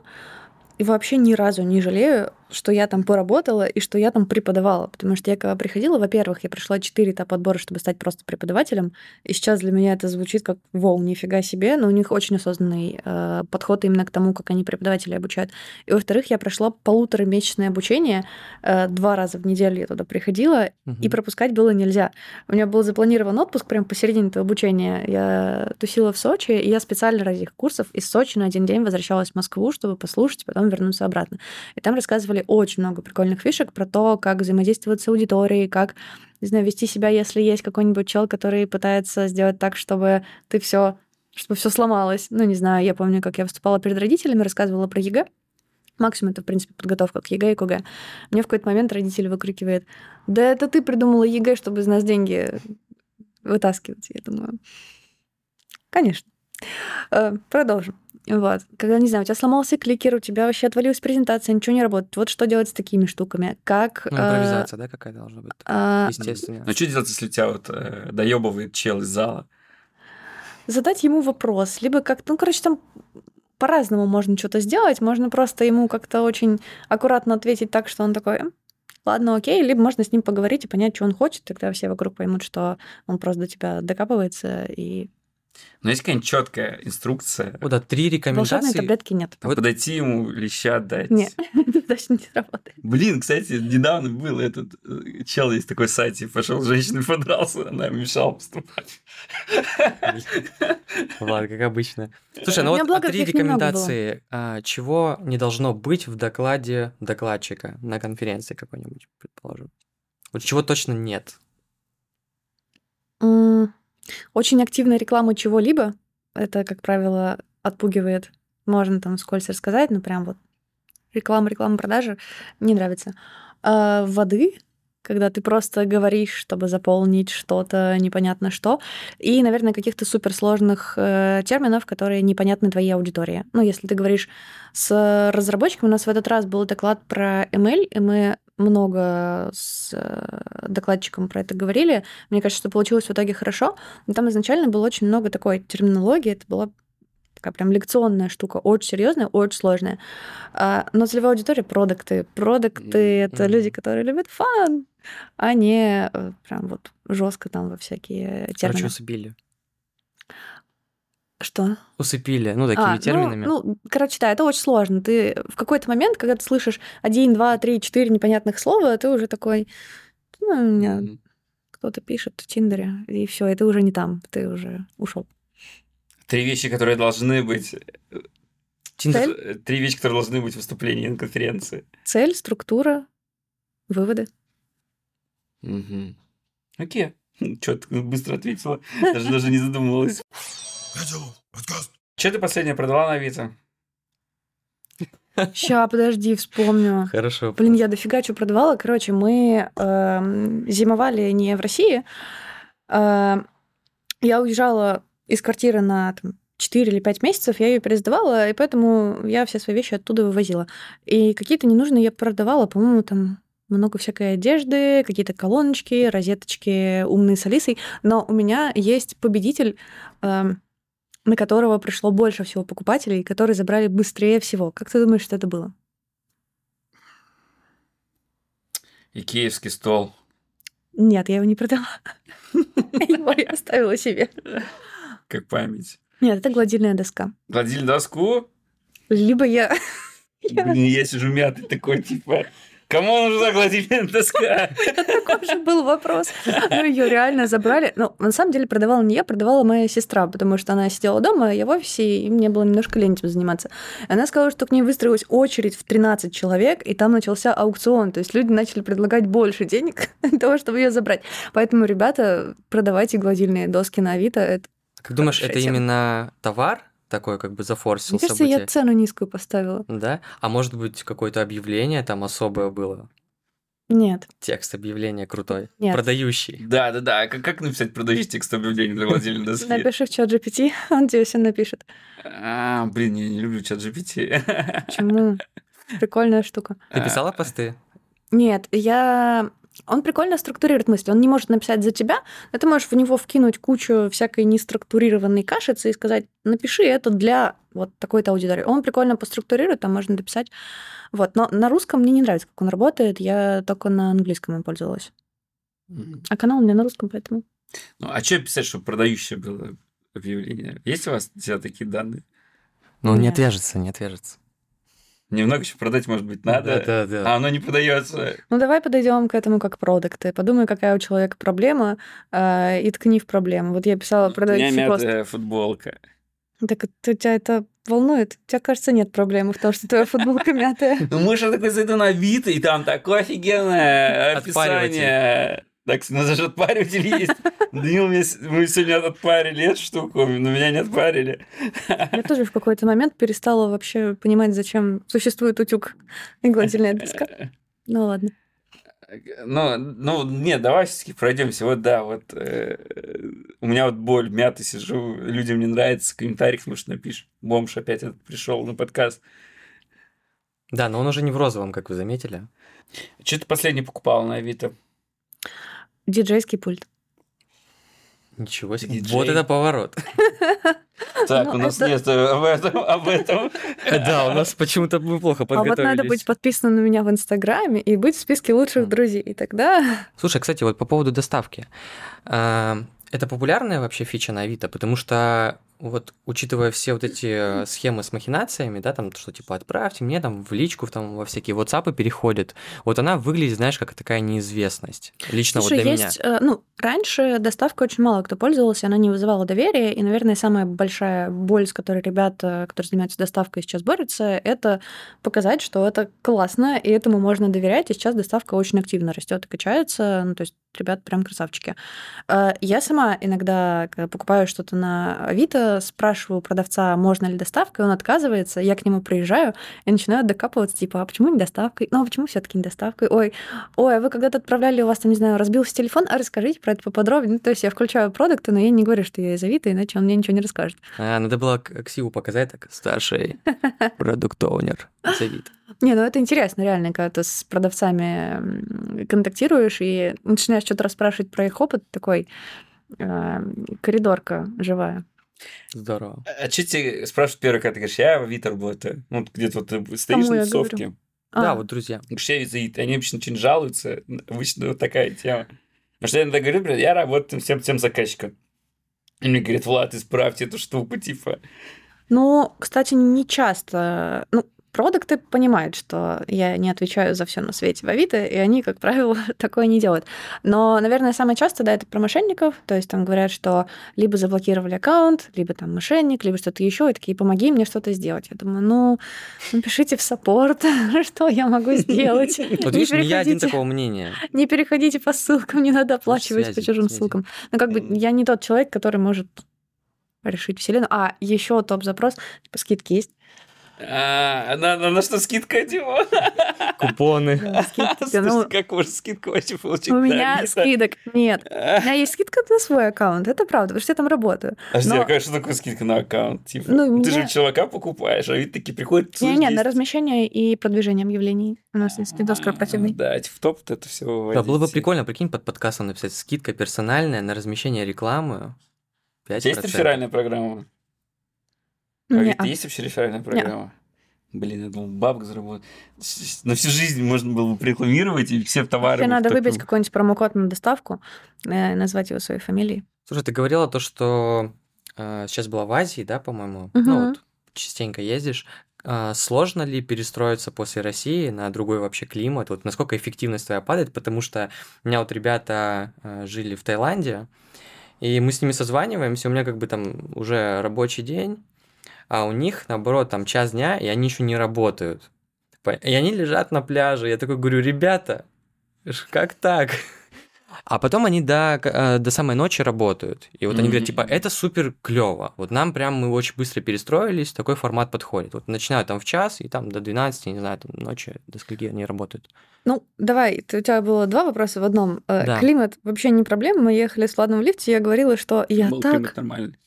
и вообще ни разу не жалею, что я там поработала и что я там преподавала. Потому что я когда приходила, во-первых, я прошла четыре этапа отбора, чтобы стать просто преподавателем. И сейчас для меня это звучит как «Воу, нифига себе», но у них очень осознанный э, подход именно к тому, как они преподаватели обучают. И во-вторых, я прошла полуторамесячное обучение. Э, два раза в неделю я туда приходила, угу. и пропускать было нельзя. У меня был запланирован отпуск прямо посередине этого обучения. Я тусила в Сочи, и я специально ради их курсов из Сочи на один день возвращалась в Москву, чтобы послушать, потом вернуться обратно. И там рассказывали очень много прикольных фишек про то, как взаимодействовать с аудиторией, как, не знаю, вести себя, если есть какой-нибудь чел, который пытается сделать так, чтобы ты все чтобы все сломалось. Ну, не знаю, я помню, как я выступала перед родителями, рассказывала про ЕГЭ. Максимум это, в принципе, подготовка к ЕГЭ и КГ. Мне в какой-то момент родители выкрикивают, да это ты придумала ЕГЭ, чтобы из нас деньги вытаскивать. Я думаю, конечно. Э, продолжим. Вот. Когда, не знаю, у тебя сломался кликер, у тебя вообще отвалилась презентация, ничего не работает. Вот что делать с такими штуками? Как... Ну, импровизация, э, да, какая должна быть? А... Естественно. Ну, что делать, если тебя вот э, доебывает чел из зала? Задать ему вопрос. Либо как-то... Ну, короче, там по-разному можно что-то сделать. Можно просто ему как-то очень аккуратно ответить так, что он такой, ладно, окей, либо можно с ним поговорить и понять, что он хочет, тогда все вокруг поймут, что он просто до тебя докапывается, и но есть какая-нибудь четкая инструкция. Вот, да, три рекомендации. Волшебной таблетки нет. Вот. Подойти ему, леща отдать. Нет, это точно не сработает. Блин, кстати, недавно был этот э, чел, есть такой сайт, типа, пошел с женщиной подрался, она мешала поступать. Ладно, как обычно. Слушай, ну вот три рекомендации. А, чего не должно быть в докладе докладчика на конференции какой-нибудь, предположим? Вот чего точно нет? Очень активная реклама чего-либо, это, как правило, отпугивает. Можно там скользь рассказать, но прям вот реклама, реклама, продажи не нравится. А воды, когда ты просто говоришь, чтобы заполнить что-то непонятно что, и, наверное, каких-то суперсложных э, терминов, которые непонятны твоей аудитории. Ну, если ты говоришь с разработчиком, у нас в этот раз был доклад про ML, и мы много с э, докладчиком про это говорили. Мне кажется, что получилось в итоге хорошо. Но там изначально было очень много такой терминологии. Это была такая прям лекционная штука, очень серьезная, очень сложная. А, но целевая аудитория продукты. Продукты mm-hmm. это люди, которые любят фан, а не э, прям вот жестко там во всякие термины. Короче, убили. Что? Усыпили, ну, такими а, ну, терминами. Ну, ну, короче, да, это очень сложно. Ты в какой-то момент, когда ты слышишь один, два, три, четыре непонятных слова, ты уже такой, ну, у меня mm-hmm. кто-то пишет в Тиндере, и все, и ты уже не там, ты уже ушел. Три вещи, которые должны быть... Тиндер... Цель? Три вещи, которые должны быть в выступлении на конференции. Цель, структура, выводы. Угу. Окей. Ты быстро ответила, даже, даже не задумывалась. Что ты последнее продала на Авито? Ща, подожди, вспомню. Хорошо. Блин, я дофига что продавала. Короче, мы э, зимовали не в России. Э, я уезжала из квартиры на там, 4 или 5 месяцев, я ее пересдавала, и поэтому я все свои вещи оттуда вывозила. И какие-то ненужные я продавала, по-моему, там много всякой одежды, какие-то колоночки, розеточки, умные с Алисой. Но у меня есть победитель э, на которого пришло больше всего покупателей, которые забрали быстрее всего. Как ты думаешь, что это было? Икеевский стол. Нет, я его не продала. Его я оставила себе. Как память. Нет, это гладильная доска. Гладильную доску? Либо я... Блин, я сижу мятый такой, типа, Кому нужна гладильная доска? Такой же был вопрос. Ну, ее реально забрали. Ну, на самом деле, продавала не я, продавала моя сестра, потому что она сидела дома, я в офисе, и мне было немножко лень этим заниматься. Она сказала, что к ней выстроилась очередь в 13 человек, и там начался аукцион. То есть люди начали предлагать больше денег для того, чтобы ее забрать. Поэтому, ребята, продавайте гладильные доски на Авито. Это как думаешь, это тема. именно товар такой как бы зафорсил Мне кажется, событие. я цену низкую поставила. Да? А может быть, какое-то объявление там особое было? Нет. Текст объявления крутой. Нет. Продающий. Да, да, да. Как, как написать продающий текст объявления для гладильной доски? Напиши в чат GPT, он тебе все напишет. А, блин, я не люблю чат GPT. Почему? Прикольная штука. Ты писала посты? Нет, я Он прикольно структурирует мысли. Он не может написать за тебя, но ты можешь в него вкинуть кучу всякой неструктурированной кашицы и сказать, напиши это для вот такой-то аудитории. Он прикольно поструктурирует, там можно написать. Вот. Но на русском мне не нравится, как он работает. Я только на английском им пользовалась. А канал у меня на русском, поэтому... Ну, а что писать, чтобы продающее было объявление? Есть у вас все такие данные? Ну, не отвяжется, не отвяжется. Немного еще продать, может быть, надо. Да, да. А оно не продается. Ну, давай подойдем к этому как продукты. Подумай, какая у человека проблема, э, и ткни в проблему. Вот я писала У меня мятая футболка. Так это- тебя это волнует? У тебя, кажется, нет проблемы в том, что твоя футболка мятая. Ну, мы же такой зайду на Авито, и там такое офигенное описание. Так, у нас даже отпариватель есть. Данил, мы сегодня отпарили эту штуку, но меня не отпарили. Я тоже в какой-то момент перестала вообще понимать, зачем существует утюг и гладильная доска. Ну ладно. Ну, ну, нет, давай все-таки пройдемся. Вот да, вот э, у меня вот боль, мята сижу, людям не нравится, в комментариях, может, напишешь. Бомж опять этот пришел на подкаст. Да, но он уже не в розовом, как вы заметили. Что ты последний покупал на Авито? Диджейский пульт. Ничего себе. Диджей. Вот это поворот. Так, Ну, у нас это- нет э, об этом, об этом. Да, у нас почему-то мы плохо А вот надо быть подготовились. подписанным на меня в Инстаграме и быть в списке лучших друзей. И тогда... Слушай, кстати, вот по поводу доставки. А, Это популярная вообще фича на Авито, потому что вот учитывая все вот эти э, схемы с махинациями, да, там, что типа отправьте мне там в личку, там во всякие WhatsApp переходит, вот она выглядит, знаешь, как такая неизвестность. Лично Слушай, вот для есть... э, Ну, раньше доставкой очень мало кто пользовался, она не вызывала доверия. И, наверное, самая большая боль, с которой ребята, которые занимаются доставкой, сейчас борются, это показать, что это классно, и этому можно доверять. И сейчас доставка очень активно растет и качается. Ну, то есть ребят прям красавчики. Э, Я сама иногда, когда покупаю что-то на Авито, спрашиваю продавца, можно ли доставка, и он отказывается, я к нему приезжаю и начинаю докапываться, типа, а почему не доставкой? Ну, а почему все таки не доставкой? Ой, ой, а вы когда-то отправляли, у вас там, не знаю, разбился телефон, а расскажите про это поподробнее. Ну, то есть я включаю продукты, но я не говорю, что я из Авито, иначе он мне ничего не расскажет. А, надо было Ксиву показать, так, старший продукт-оунер из Авито. Не, ну это интересно, реально, когда ты с продавцами контактируешь и начинаешь что-то расспрашивать про их опыт, такой э, коридорка живая. Здорово. А что тебе спрашивают первый, когда ты говоришь, я в Авито работаю? Ну, вот где-то вот ты стоишь Кому на тусовке. Да, А, вот, друзья. Из Авито. Они обычно очень жалуются. Обычно вот такая тема. Потому что я иногда говорю, блин, я работаю всем тем заказчикам. И мне говорят, Влад, исправьте эту штуку, типа. Ну, кстати, не часто. Ну, продукты понимают, что я не отвечаю за все на свете в Авито, и они, как правило, такое не делают. Но, наверное, самое часто, да, это про мошенников. То есть там говорят, что либо заблокировали аккаунт, либо там мошенник, либо что-то еще, и такие, помоги мне что-то сделать. Я думаю, ну, напишите в саппорт, что я могу сделать. Вот видишь, не я один такого мнения. Не переходите по ссылкам, не надо оплачивать по чужим ссылкам. Ну, как бы я не тот человек, который может решить вселенную. А, еще топ-запрос, типа, скидки есть? А, на, на, на что скидка, типа? Купоны. Ну, Как можно скидку вообще получить? у меня скидок нет. У меня есть скидка на свой аккаунт, это правда, потому что я там работаю. А что такое скидка на аккаунт? Типа, Ну, ты же чувака покупаешь, а ведь такие приходят... Не, не, на размещение и продвижение объявлений. У нас есть видос корпоративный. Да, эти в топ это все Да, было бы прикольно, прикинь, под подкастом написать скидка персональная на размещение рекламы. 5%. Есть реферальная программа? А ведь есть вообще реферальная программа? Блин, я думал, бабок заработать. С- На всю жизнь можно было бы рекламировать, и все товары... Тебе бы в надо такую- выбить какой-нибудь промокод на доставку, э, назвать его своей фамилией. Слушай, ты говорила то, что э, сейчас была в Азии, да, по-моему? Мгм. Ну вот, частенько ездишь. А, сложно ли перестроиться после России на другой вообще климат? Вот насколько эффективность твоя падает? Потому что у меня вот ребята э, жили в Таиланде, и мы с ними созваниваемся, у меня как бы там уже рабочий день, а у них, наоборот, там час дня, и они еще не работают. И они лежат на пляже. Я такой говорю, ребята, как так? А потом они до, э, до самой ночи работают. И вот они говорят, типа, это супер клево. Вот нам прям мы очень быстро перестроились, такой формат подходит. Вот начинают там в час, и там до 12, не знаю, там ночи, до скольки они работают. Ну, давай, ты- у тебя было два вопроса в одном. Э, Да. Климат вообще не проблема. Мы ехали с Владом в лифте, я говорила, что я Был так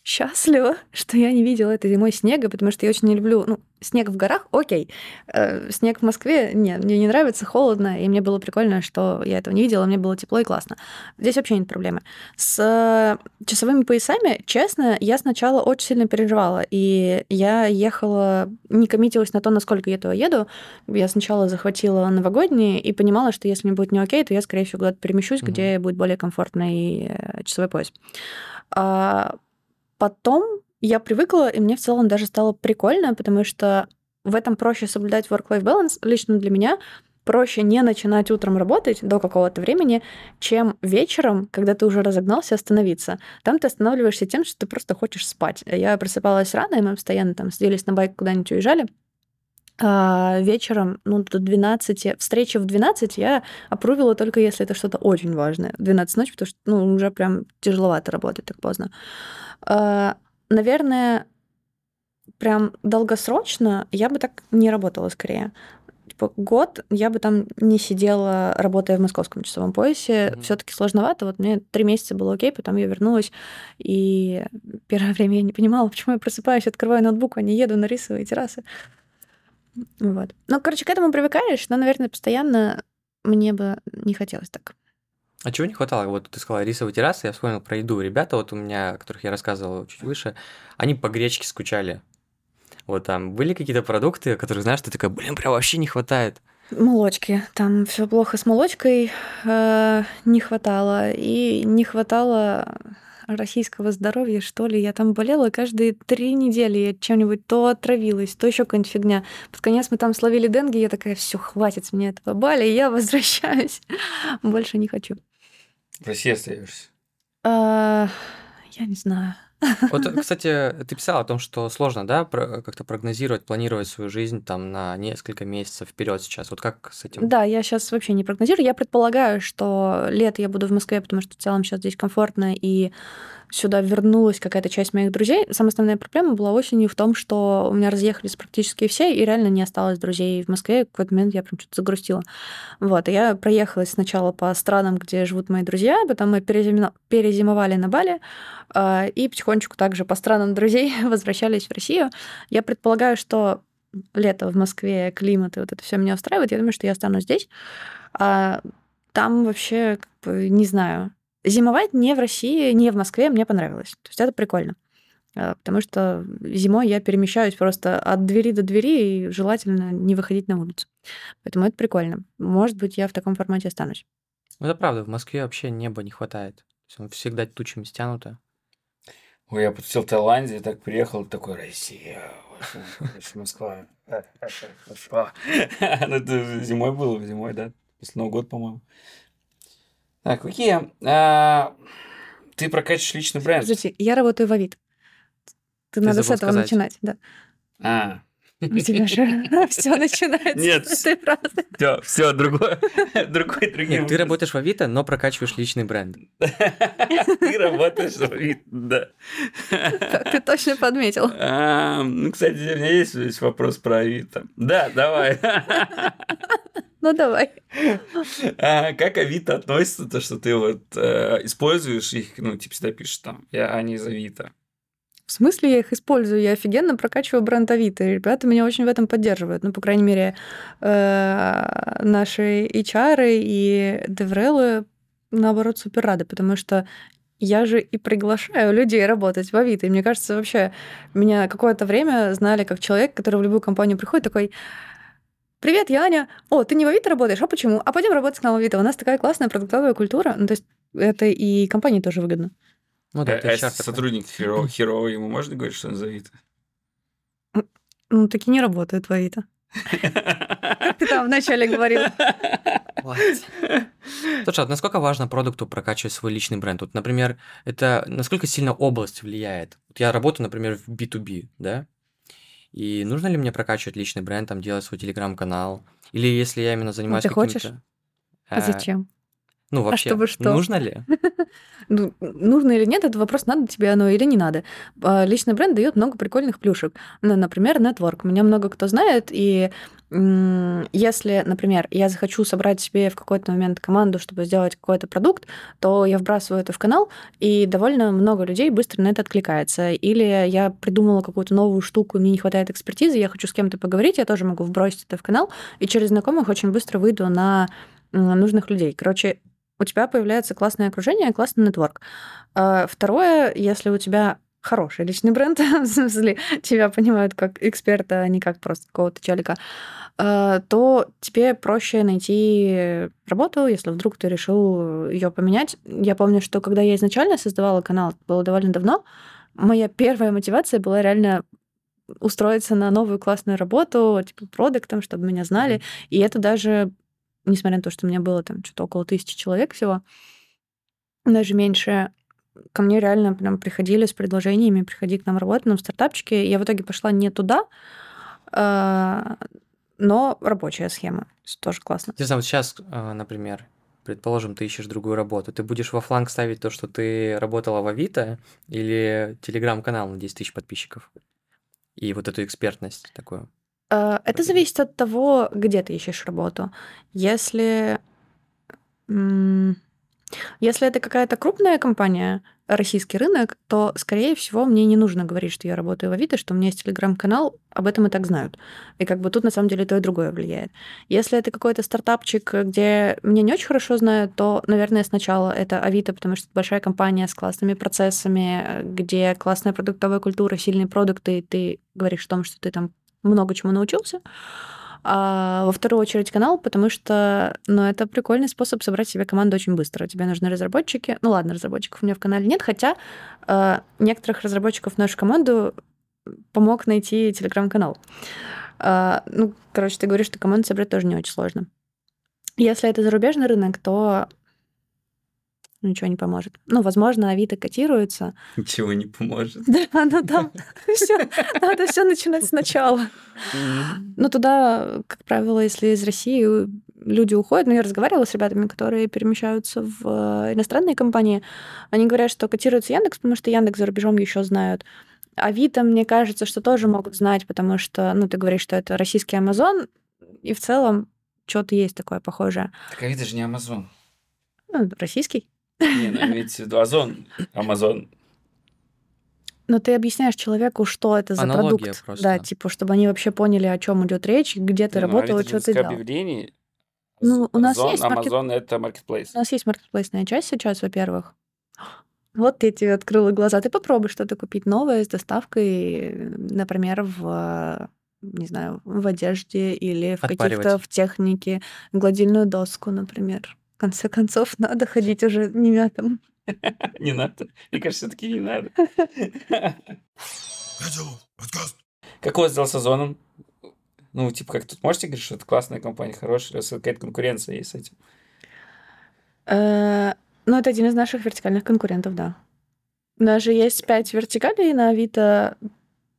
счастлива, что я не видела этой зимой снега, потому что я очень не люблю, ну, снег в горах, окей. Э, снег в Москве, нет, мне не нравится, холодно, и мне было прикольно, что я этого не видела, мне было тепло и классно. Здесь вообще нет проблемы. С часовыми поясами, честно, я сначала очень сильно переживала, и я ехала, не коммитилась на то, насколько я этого еду. Я сначала захватила новогодние и понимала, что если мне будет не окей, то я, скорее всего, куда-то перемещусь, mm-hmm. где будет более комфортный э, часовой пояс. А потом я привыкла, и мне в целом даже стало прикольно, потому что в этом проще соблюдать work-life balance. Лично для меня проще не начинать утром работать до какого-то времени, чем вечером, когда ты уже разогнался, остановиться. Там ты останавливаешься тем, что ты просто хочешь спать. Я просыпалась рано, и мы постоянно там садились на байк куда-нибудь уезжали. А вечером, ну, до 12, встречи в 12 я опрувила только если это что-то очень важное. 12 ночи, потому что, ну, уже прям тяжеловато работать так поздно. А, наверное, прям долгосрочно я бы так не работала скорее. Типа год я бы там не сидела, работая в московском часовом поясе. Mm-hmm. Все-таки сложновато. Вот мне три месяца было окей, потом я вернулась, и первое время я не понимала, почему я просыпаюсь, открываю ноутбук, а не еду на рисовые террасы. Вот. Ну, короче, к этому привыкаешь, но, наверное, постоянно мне бы не хотелось так. А чего не хватало? Вот ты сказала рисовые террасы, я вспомнил про еду. Ребята, вот у меня, о которых я рассказывал чуть выше, они по гречке скучали. Вот там были какие-то продукты, которые, знаешь, ты такая, блин, прям вообще не хватает. Молочки. Там все плохо с молочкой э, не хватало. И не хватало российского здоровья, что ли. Я там болела каждые три недели. Я чем-нибудь то отравилась, то еще какая-нибудь фигня. Под конец мы там словили деньги, я такая, все, хватит с меня этого Бали, я возвращаюсь. Больше не хочу. В России остаешься? А, я не знаю. Вот, кстати, ты писал о том, что сложно, да, как-то прогнозировать, планировать свою жизнь там на несколько месяцев вперед сейчас. Вот как с этим? Да, я сейчас вообще не прогнозирую. Я предполагаю, что лето я буду в Москве, потому что в целом сейчас здесь комфортно и сюда вернулась какая-то часть моих друзей. Самая основная проблема была осенью в том, что у меня разъехались практически все, и реально не осталось друзей в Москве. В какой-то момент я прям что-то загрустила. Вот, и я проехалась сначала по странам, где живут мои друзья, потом мы перезимовали на Бали, а, и потихонечку также по странам друзей возвращались в Россию. Я предполагаю, что лето в Москве, климат и вот это все меня устраивает. Я думаю, что я останусь здесь. А там вообще, как бы, не знаю, Зимовать не в России, не в Москве мне понравилось. То есть это прикольно. А, потому что зимой я перемещаюсь просто от двери до двери и желательно не выходить на улицу. Поэтому это прикольно. Может быть, я в таком формате останусь. Ну, это правда, в Москве вообще неба не хватает. Всегда тучами стянуто. Ой, я в Таиланде, так приехал, такой, Россия, Москва. Ну, это зимой было, зимой, да? После Нового года, по-моему. Так, окей. А, ты прокачиваешь личный бренд. Подождите, я работаю в Авито. Ты Ты надо с этого сказать. начинать, да. А, У тебя же все начинается Нет, с этой фразы. все, все, другой, другой, другим. Нет, ты работаешь в Авито, но прокачиваешь личный бренд. Ты работаешь в Авито, да. Ты точно подметил. А, Ну, кстати, у меня есть вопрос про Авито. Да, давай. Ну, давай. А как Авито относится, то, что ты вот э, используешь их, ну, типа, всегда пишешь там, я они из Авито. В смысле я их использую? Я офигенно прокачиваю бренд Авито. Ребята меня очень в этом поддерживают. Ну, по крайней мере, э, наши HR и деврелы, наоборот, супер рады, потому что я же и приглашаю людей работать в Авито. И мне кажется, вообще меня какое-то время знали как человек, который в любую компанию приходит, такой, Привет, я Аня. О, ты не в Авито работаешь? А почему? А пойдем работать к нам в Авито. У нас такая классная продуктовая культура. Ну, то есть это и компании тоже выгодно. Ну да, а, а сотрудник херово, херово, ему можно говорить, что он за Авито? Ну, такие не работают в Авито. Как ты там вначале говорил. Слушай, а насколько важно продукту прокачивать свой личный бренд? Вот, например, это насколько сильно область влияет? Вот я работаю, например, в B2B, да? И нужно ли мне прокачивать личный бренд, там, делать свой телеграм-канал? Или если я именно занимаюсь ну, ты хочешь? А э, зачем? Ну, вообще, чтобы что? нужно ли? Ну, нужно или нет, это вопрос, надо тебе оно или не надо. А, Личный бренд дает много прикольных плюшек. Ну, например, нетворк. Меня много кто знает, и если, например, я захочу собрать себе в какой-то момент команду, чтобы сделать какой-то продукт, то я вбрасываю это в канал, и довольно много людей быстро на это откликается. Или я придумала какую-то новую штуку, мне не хватает экспертизы, я хочу с кем-то поговорить, я тоже могу вбросить это в канал, и через знакомых очень быстро выйду на нужных людей. Короче, у тебя появляется классное окружение, классный нетворк. А, Второе, если у тебя хороший личный бренд, в смысле, тебя понимают как эксперта, а не как просто какого-то челика, а, то тебе проще найти работу, если вдруг ты решил ее поменять. Я помню, что когда я изначально создавала канал, это было довольно давно, моя первая мотивация была реально устроиться на новую классную работу, типа продуктом, чтобы меня знали. И это даже несмотря на то, что у меня было там что-то около тысячи человек всего, даже меньше, ко мне реально прям приходили с предложениями, приходи к нам работать, нам в стартапчике. Я в итоге пошла не туда, а, но рабочая схема. Тоже классно. Интересно, вот сейчас, например, предположим, ты ищешь другую работу, ты будешь во фланг ставить то, что ты работала в Авито или телеграм-канал на 10 тысяч подписчиков? И вот эту экспертность такую. А, Это зависит от того, где ты ищешь работу. Если, если это какая-то крупная компания, российский рынок, то, скорее всего, мне не нужно говорить, что я работаю в Авито, что у меня есть телеграм-канал, об этом и так знают. И как бы тут на самом деле то и другое влияет. Если это какой-то стартапчик, где меня не очень хорошо знают, то, наверное, сначала это Авито, потому что это большая компания с классными процессами, где классная продуктовая культура, сильные продукты, и ты говоришь о том, что ты там много чему научился. А во вторую очередь канал, потому что, ну, это прикольный способ собрать себе команду очень быстро. Тебе нужны разработчики. Ну ладно, разработчиков у меня в канале нет, хотя э, некоторых разработчиков в нашу команду помог найти телеграм-канал. А, ну, короче, ты говоришь, что команду собрать тоже не очень сложно. Если это зарубежный рынок, то ничего не поможет. Ну, возможно, Авито котируется. Ничего не поможет. Да, ну там все, надо все начинать сначала. Но туда, как правило, если из России люди уходят, ну, я разговаривала с ребятами, которые перемещаются в э, иностранные компании, они говорят, что котируется Яндекс, потому что Яндекс за рубежом еще знают. Авито, мне кажется, что тоже могут знать, потому что, ну, ты говоришь, что это российский Амазон, и в целом что-то есть такое похожее. Так Авито же не Амазон. Ну, российский. Не, ну имеется в виду Озон, Амазон. Но ты объясняешь человеку, что это за Аналогия продукт. просто. Да, типа, чтобы они вообще поняли, о чем идет речь, где ты Не, ну, работал, Авито что ты делал. объявлений. Ну, у нас Озон, есть маркет- Амазон это маркетплейс. У нас есть маркетплейсная часть сейчас, во-первых. Вот я тебе открыла глаза. Ты попробуй что-то купить новое с доставкой, например, в не знаю, в одежде или в каких-то в технике, гладильную доску, например. В конце концов, надо ходить уже немятым. Не надо. Мне кажется, все-таки не надо. Как у вас дела с Озоном? Ну, типа, как тут можете говорить, что это классная компания, хорошая, раз какая-то конкуренция есть с этим? Э, Ну, это один из наших вертикальных конкурентов, да. У нас же есть пять вертикалей на Авито.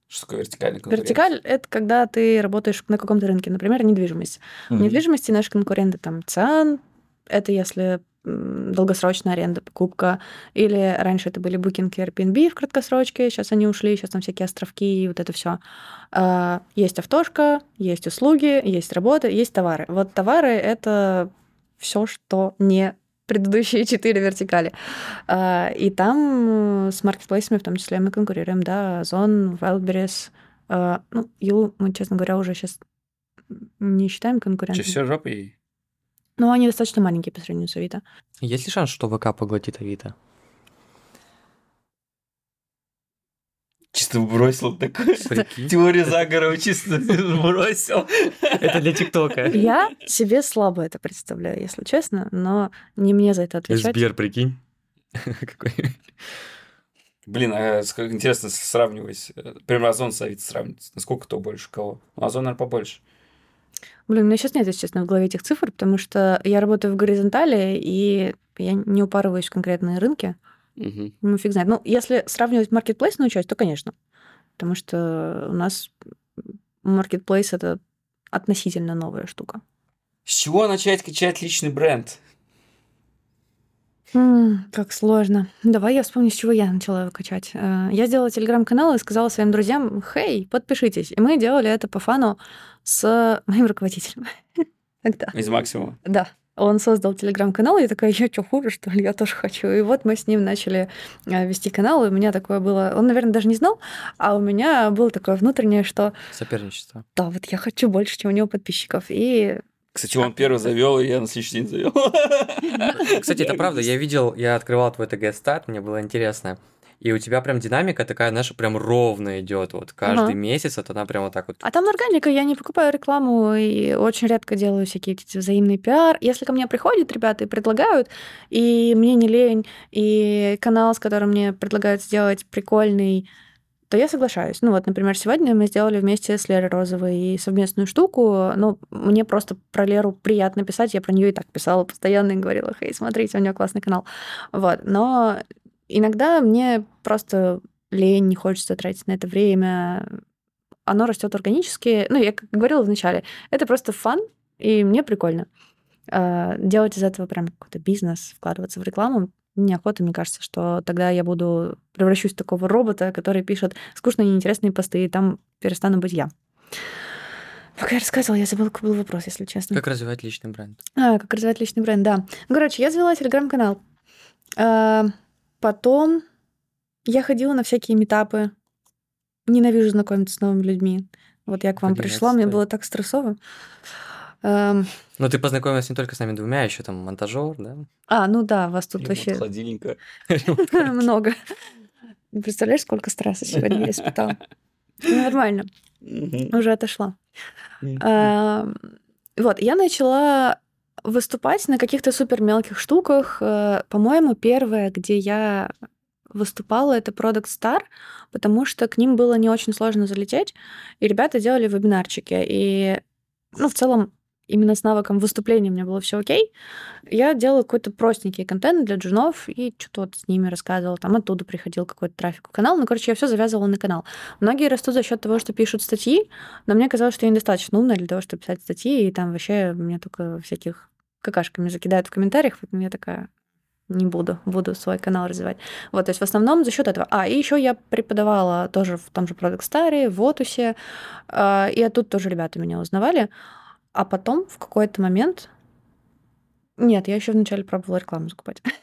Что такое вертикальная конкуренция? Вертикаль — это когда ты работаешь на каком-то рынке, например, недвижимость. В недвижимости наши конкуренты там ЦИАН, это если долгосрочная аренда, покупка, или раньше это были Booking и Airbnb в краткосрочке, сейчас они ушли, сейчас там всякие островки и вот это все. Есть автошка, есть услуги, есть работа, есть товары. Вот товары — это все, что не предыдущие четыре вертикали. А, И там э, с маркетплейсами в том числе мы конкурируем, да, Озон, Wildberries. А, Ну, Юлу мы, честно говоря, уже сейчас не считаем Че, конкурентом. все жопой? Но они достаточно маленькие по сравнению с Авито. Есть ли шанс, что ВК поглотит Авито? Чисто бросил такую теорию заговора, чисто бросил. Это для ТикТока. Я себе слабо это представляю, если честно, но не мне за это отвечать. Сбер, прикинь. Какой. Блин, а интересно с- сравнивать. э, Озон с Авито сравнивать. Насколько кто больше кого? Ну, Озон, наверное, побольше. Блин, у меня сейчас нет, если честно, в голове этих цифр, потому что я работаю в горизонтали, и я не упарываюсь в конкретные рынки. Мгм. Ну, фиг знает. Ну, если сравнивать маркетплейсную часть, то, конечно. Потому что у нас маркетплейс — это относительно новая штука. С чего начать качать личный бренд? М, Как сложно. Давай я вспомню, с чего я начала его качать. Э, Я сделала телеграм-канал и сказала своим друзьям, хей, подпишитесь. И мы делали это по фану с моим руководителем. Тогда. Из максимума. Да. Он создал телеграм-канал, и я такая, я что, хуже, что ли? Я тоже хочу. И вот мы с ним начали э, вести канал, и у меня такое было... Он, наверное, даже не знал, а у меня было такое внутреннее, что Соперничество. да, вот я хочу больше, чем у него подписчиков. И Кстати, он первый завел, и я на следующий день завел. Кстати, это правда. Я видел, я открывал твой ТГ-стат, мне было интересно. И у тебя прям динамика такая, наша прям ровно идет. Вот каждый Ага. месяц вот она прям вот так вот. А там органика, я не покупаю рекламу и очень редко делаю всякие эти взаимные пиар. Если ко мне приходят ребята и предлагают, и мне не лень, и канал, с которым мне предлагают сделать прикольный, то я соглашаюсь. Ну вот, например, сегодня мы сделали вместе с Лерой Розовой совместную штуку. Ну, мне просто про Леру приятно писать. Я про нее и так писала постоянно и говорила, хей, смотрите, у нее классный канал. Вот. Но иногда мне просто лень, не хочется тратить на это время оно растет органически. Ну, я как говорила вначале, это просто фан, и мне прикольно. А, Делать из этого прям какой-то бизнес, вкладываться в рекламу, неохота, мне кажется, что тогда я буду превращусь в такого робота, который пишет скучные неинтересные посты, и там перестану быть я. Пока я рассказывала, я забыла, какой был вопрос, если честно. Как развивать личный бренд? А, как развивать личный бренд, да. Короче, я завела телеграм-канал. А, потом я ходила на всякие метапы. Ненавижу знакомиться с новыми людьми. Вот я к вам Поделиться пришла, мне было так стрессово. Эм, Ну, ты познакомилась не только с нами двумя, еще там монтажер, да? А, ну да, вас тут Ремонт вообще холодильника. много. Представляешь, сколько стресса сегодня я испытала? Ну, Нормально, уже отошла. Эм, Вот, я начала выступать на каких-то супер мелких штуках. Э, По-моему, первое, где я выступала, это Product Star, потому что к ним было не очень сложно залететь, и ребята делали вебинарчики. И, ну, в целом, именно с навыком выступления у меня было все окей. Я делала какой-то простенький контент для джунов и что-то вот с ними рассказывала. Там оттуда приходил какой-то трафик в канал. Ну, короче, я все завязывала на канал. Многие растут за счет того, что пишут статьи, но мне казалось, что я недостаточно умная для того, чтобы писать статьи, и там вообще меня только всяких какашками закидают в комментариях, поэтому я такая не буду, буду свой канал развивать. Вот, то есть в основном за счет этого. А, и еще я преподавала тоже в том же Product Star, в Отусе, а, и оттуда тоже ребята меня узнавали. А потом в какой-то момент... Нет, я еще вначале пробовала рекламу закупать.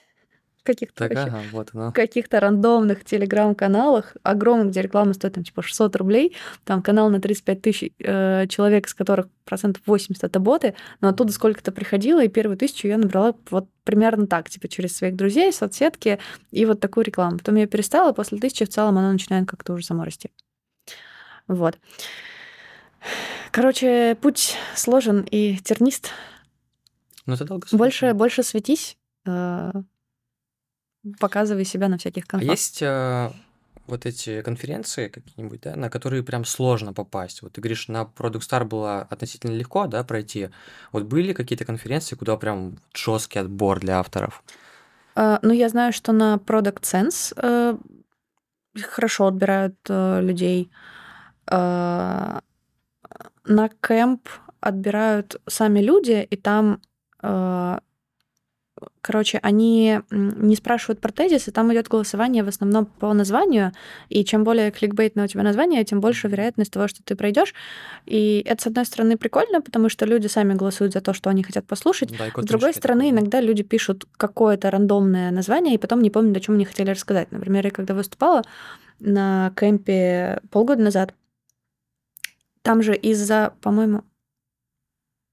Каких-то Так, ага, вот оно. каких-то рандомных телеграм-каналах, огромных, где реклама стоит там типа 600 рублей, там канал на 35 тысяч э, человек, из которых процентов 80 это боты, но оттуда сколько-то приходило, и первую тысячу я набрала вот примерно так, типа через своих друзей, соцсетки и вот такую рекламу. Потом я перестала, после тысячи в целом она начинает как-то уже само расти. Вот. Короче, путь сложен и тернист. Ну, это долго Больше, больше светись, э, показывай себя на всяких А конфах. есть э, вот эти конференции какие-нибудь, да, на которые прям сложно попасть? Вот ты говоришь, на Product Star было относительно легко, да, пройти. Вот были какие-то конференции, куда прям жесткий отбор для авторов? А, Ну, я знаю, что на Product Sense э, хорошо отбирают э, людей. А, На кемп отбирают сами люди, и там, э, короче, они не спрашивают про тезис, и там идет голосование в основном по названию, и чем более кликбейтное у тебя название, тем больше вероятность того, что ты пройдешь. И это, с одной стороны, прикольно, потому что люди сами голосуют за то, что они хотят послушать, Да, с другой стороны, да. иногда люди пишут какое-то рандомное название и потом не помнят, о чем они хотели рассказать. Например, я когда выступала на кемпе полгода назад, там же из-за, по-моему,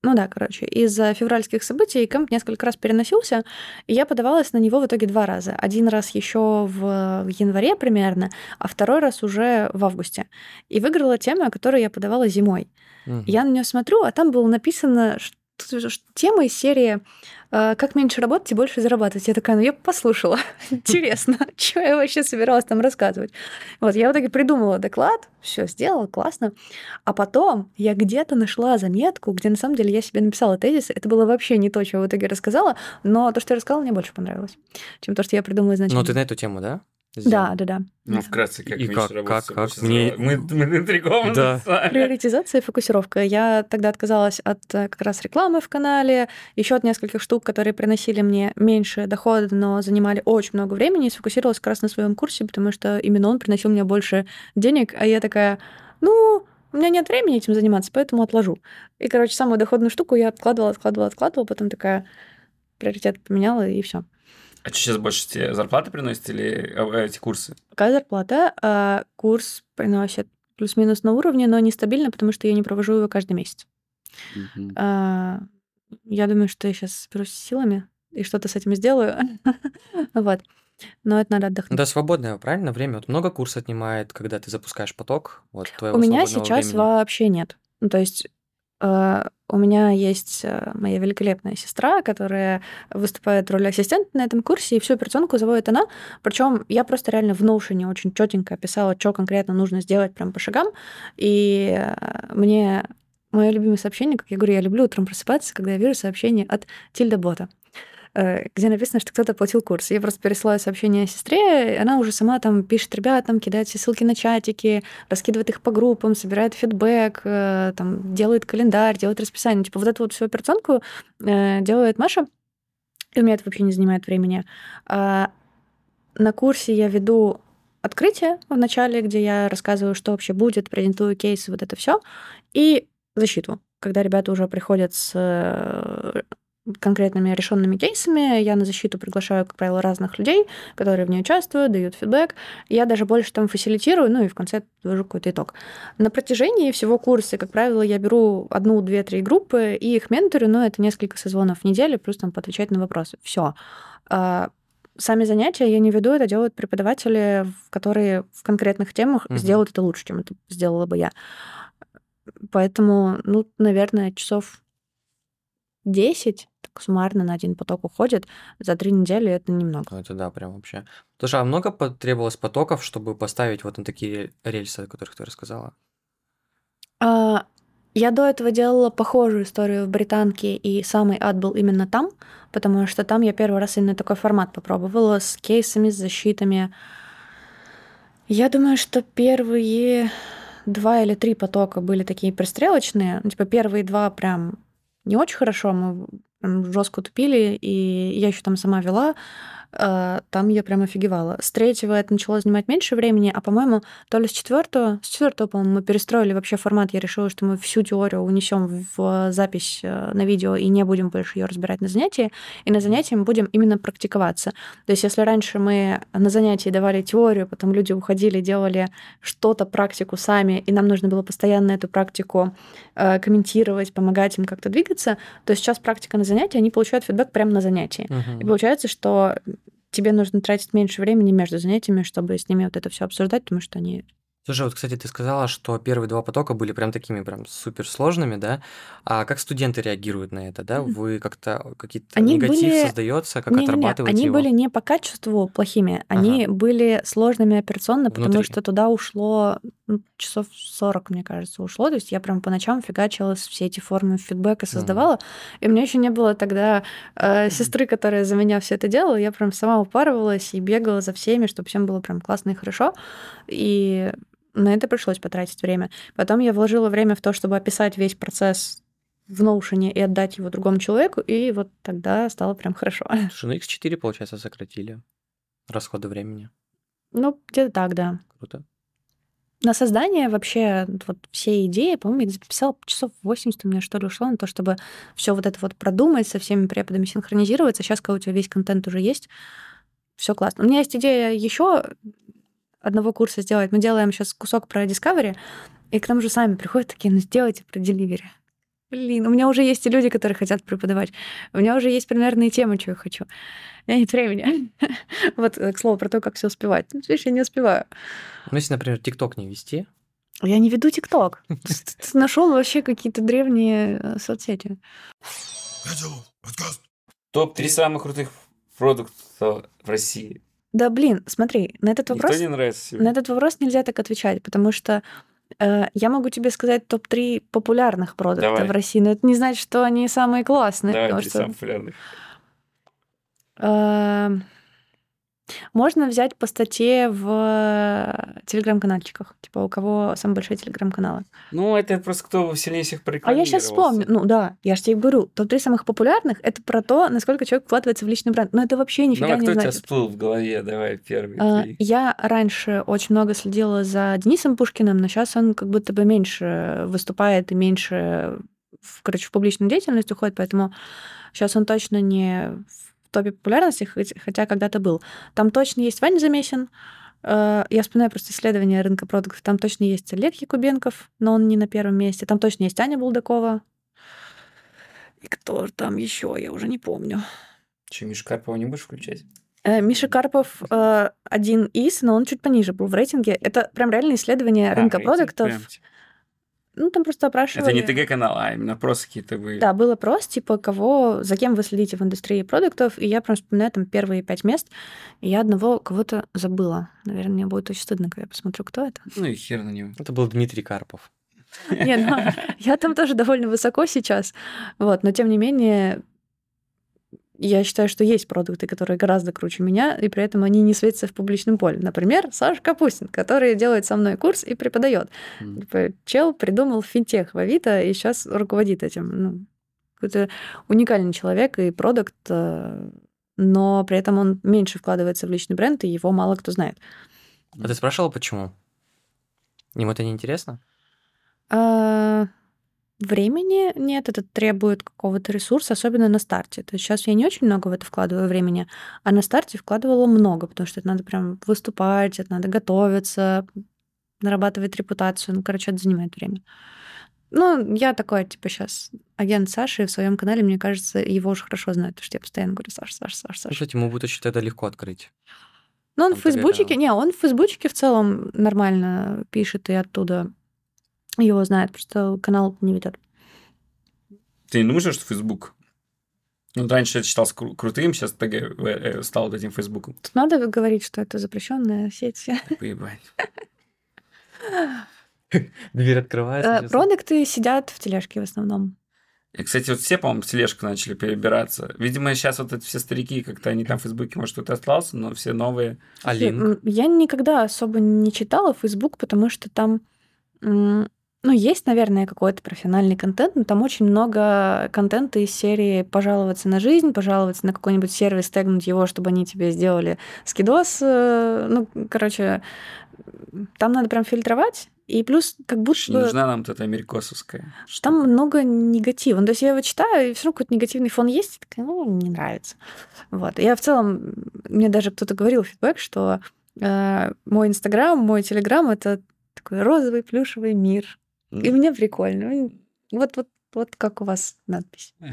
ну да, короче, из-за февральских событий кемп несколько раз переносился, и я подавалась на него в итоге два раза. Один раз еще в январе примерно, а второй раз уже в августе. И выиграла тема, которую я подавала зимой. Мгм. Я на нее смотрю, а там было написано что, тема из серии «Как меньше работать и больше зарабатывать». Я такая, ну я послушала. Интересно, что я вообще собиралась там рассказывать. Вот, я в итоге придумала доклад, все сделала, классно. А потом я где-то нашла заметку, где на самом деле я себе написала тезис. Это было вообще не то, я в итоге рассказала, но то, что я рассказала, мне больше понравилось, чем то, что я придумала изначально. Ну, ты на эту тему, да? Да, да, да. Ну, вкратце, как И как- как- как? с Мне- Мы, мы интригованы Да. Приоритизация и фокусировка. Я тогда отказалась от э, как раз рекламы в канале, еще от нескольких штук, которые приносили мне меньше дохода, но занимали очень много времени, и сфокусировалась как раз на своем курсе, потому что именно он приносил мне больше денег, а я такая, ну, у меня нет времени этим заниматься, поэтому отложу. И, короче, самую доходную штуку я откладывала, откладывала, откладывала, потом такая приоритет поменяла, и все. А что сейчас больше тебе зарплаты приносят или э, эти курсы? Какая зарплата? А, курс приносит плюс-минус на уровне, но нестабильно, потому что я не провожу его каждый месяц. Мгм. А, Я думаю, что я сейчас соберусь с силами и что-то с этим сделаю. Вот. Но это надо отдохнуть. Да, свободное, правильно, время. Вот много курс отнимает, когда ты запускаешь поток. Вот У меня сейчас времени. вообще нет. Ну, то есть э, у меня есть э, моя великолепная сестра, которая выступает в роли ассистента на этом курсе, и всю операционку заводит она. Причем я просто реально в Notion очень четенько описала, что конкретно нужно сделать прям по шагам. И э, мне мое любимое сообщение, как я говорю, я люблю утром просыпаться, когда я вижу сообщение от Тильда Бота э, где написано, что кто-то оплатил курс. Я просто пересылаю сообщение сестре, и она уже сама там пишет ребятам, кидает все ссылки на чатики, раскидывает их по группам, собирает фидбэк, э, там, делает календарь, делает расписание. Типа вот эту вот всю операционку э, делает Маша, и у меня это вообще не занимает времени. А на курсе я веду открытие в начале, где я рассказываю, что вообще будет, презентую кейсы, вот это все, и защиту, когда ребята уже приходят с э, конкретными решенными кейсами. Я на защиту приглашаю, как правило, разных людей, которые в ней участвуют, дают фидбэк. Я даже больше там фасилитирую, ну и в конце ввожу какой-то итог. На протяжении всего курса, как правило, я беру одну, две, три группы и их менторю, но это несколько созвонов в неделю, плюс там поотвечать на вопросы. Все. Сами занятия я не веду, это делают преподаватели, которые в конкретных темах Мгм. сделают это лучше, чем это сделала бы я. Поэтому, ну, наверное, часов 10 так суммарно на один поток уходит. За три недели это немного. Ну, это да, прям вообще. Слушай, а много потребовалось потоков, чтобы поставить вот на такие рельсы, о которых ты рассказала? А, Я до этого делала похожую историю в Британке, и самый ад был именно там, потому что там я первый раз именно такой формат попробовала с кейсами, с защитами. Я думаю, что первые два или три потока были такие пристрелочные. Ну, типа первые два прям не очень хорошо, мы жестко тупили, и я еще там сама вела. А, Там я прям офигевала. С третьего это начало занимать меньше времени, а, по-моему, то ли с четвертого, с четвертого, по-моему, мы перестроили вообще формат. Я решила, что мы всю теорию унесем в запись э, на видео и не будем больше ее разбирать на занятии. И на занятии мы будем именно практиковаться. То есть, если раньше мы на занятии давали теорию, потом люди уходили, делали что-то, практику сами, и нам нужно было постоянно эту практику э, комментировать, помогать им как-то двигаться, то сейчас практика на занятии, они получают фидбэк прямо на занятии. И Мгм. получается, что тебе нужно тратить меньше времени между занятиями, чтобы с ними вот это все обсуждать, потому что они... Слушай, вот, кстати, ты сказала, что первые два потока были прям такими прям суперсложными, да? А как студенты реагируют на это, да? Вы как-то какие-то Они негатив были- создается, как Не-не-не, отрабатываете они его? были не по качеству плохими, они были сложными операционно, потому Внутри. что туда ушло ну, часов 40, мне кажется, ушло. То есть я прям по ночам фигачила все эти формы фидбэка, создавала. И у меня еще не было тогда э, сестры, которая за меня все это делала. Я прям сама упарывалась и бегала за всеми, чтобы всем было прям классно и хорошо. И на это пришлось потратить время. Потом я вложила время в то, чтобы описать весь процесс в Notion и отдать его другому человеку, и вот тогда стало прям хорошо. Слушай, ну x4, получается, сократили расходы времени. Ну, где-то так, да. Круто. На создание вообще вот все идеи, по-моему, я записала часов 80 у меня что ли ушло на то, чтобы все вот это вот продумать, со всеми преподами синхронизироваться. Сейчас, когда у тебя весь контент уже есть, все классно. У меня есть идея еще одного курса сделать. Мы делаем сейчас кусок про Discovery, и к нам же сами приходят такие, ну сделайте про Delivery. Блин, у меня уже есть и люди, которые хотят преподавать. У меня уже есть примерные темы, что я хочу. У меня нет времени. Вот, э, к слову, про то, как все успевать. Ну, Видишь, я не успеваю. Ну, если, например, ТикТок не вести, Я не веду ТикТок. Нашел вообще какие-то древние э, соцсети. Топ-3 самых крутых продуктов в России. Да блин, смотри, на этот Никто вопрос, не нравится тебе? на этот вопрос нельзя так отвечать, потому что э, я могу тебе сказать топ-3 популярных продуктов Давай. в России, но это не значит, что они самые классные, Давай, потому что самых популярных. Можно взять по статье в э, телеграм-канальчиках. Типа, у кого самые большие телеграм-каналы. Ну, это просто кто сильнее всех А я сейчас вспомню. Ну да, я же тебе говорю, топ-3 самых популярных — это про то, насколько человек вкладывается в личный бренд. Но это вообще нифига Давай, не кто у тебя значит. всплыл в голове? Давай первый. А. Я раньше очень много следила за Денисом Пушкиным, но сейчас он как будто бы меньше выступает и меньше, в, короче, в публичную деятельность уходит, поэтому сейчас он точно не в топе популярности, хотя когда-то был. Там точно есть Ваня Замесин, Э, я вспоминаю просто исследование рынка продуктов. Там точно есть Олег Якубенков, но он не на первом месте. Там точно есть Аня Булдакова. И кто там еще, я уже не помню. Че, Мишу Карпова не будешь включать? Э, Миша Карпов э, один из, но он чуть пониже был в рейтинге. Это прям реальное исследование А, рынка рейтинг продуктов. прям, типа. Ну, там просто опрашивали. Это не ТГ-канал, а именно просто какие-то вы... Да, был опрос, типа, кого, за кем вы следите в индустрии продуктов, и я прям вспоминаю там первые пять мест, и я одного кого-то забыла. Наверное, мне будет очень стыдно, когда я посмотрю, кто это. Ну и хер на него. Это был Дмитрий Карпов. Не, ну, я там тоже довольно высоко сейчас, вот, но тем не менее, я считаю, что есть продукты, которые гораздо круче меня, и при этом они не светятся в публичном поле. Например, Саша Капустин, который делает со мной курс и преподает. М. Типа, чел придумал финтех в Авито и сейчас руководит этим. Ну, какой-то уникальный человек и продукт, э, но при этом он меньше вкладывается в личный бренд, и его мало кто знает. А ты спрашивал, почему? Ему это не интересно? А, Времени нет, это требует какого-то ресурса, особенно на старте. То есть сейчас я не очень много в это вкладываю времени, а на старте вкладывала много, потому что это надо прям выступать, это надо готовиться, нарабатывать репутацию. Ну, короче, это занимает время. Ну, я такой, типа, сейчас агент Саши, в своем канале, мне кажется, его уже хорошо знают, потому что я постоянно говорю, Саша, Саша, Саша, Ну, Саша. кстати, ему будет очень тогда легко открыть. Ну, он Там в Фейсбучике, не, он в Фейсбучике в целом нормально пишет, и оттуда его знает, просто канал не ведет. Ты не думаешь, что Facebook? Ну, раньше это считалось кру- крутым, сейчас ТГ э, стал вот этим Фейсбуком. Тут надо говорить, что это запрещенная сеть. Поебать. Дверь открывается. Э. Продукты сидят в тележке в основном. И, кстати, вот все, по-моему, в тележку начали перебираться. Видимо, сейчас вот эти все старики, как-то они там в Фейсбуке, может, кто-то остался, но все новые. А линк? Я никогда особо не читала Facebook, потому что там, ну, есть, наверное, какой-то профессиональный контент, но там очень много контента из серии пожаловаться на жизнь, пожаловаться на какой-нибудь сервис, тегнуть его, чтобы они тебе сделали скидос. э, Ну, короче, там надо прям фильтровать. И плюс как будто Не нужна нам вот эта америкосовская. Там много негатива. Ну, то есть я его читаю, и все равно какой-то негативный фон есть, и такая, ну, не нравится. Вот. Я в целом, мне даже кто-то говорил фидбэк, что э, мой Инстаграм, мой Телеграм — это такой розовый плюшевый мир. И мне прикольно. Вот, вот, вот как у вас надпись.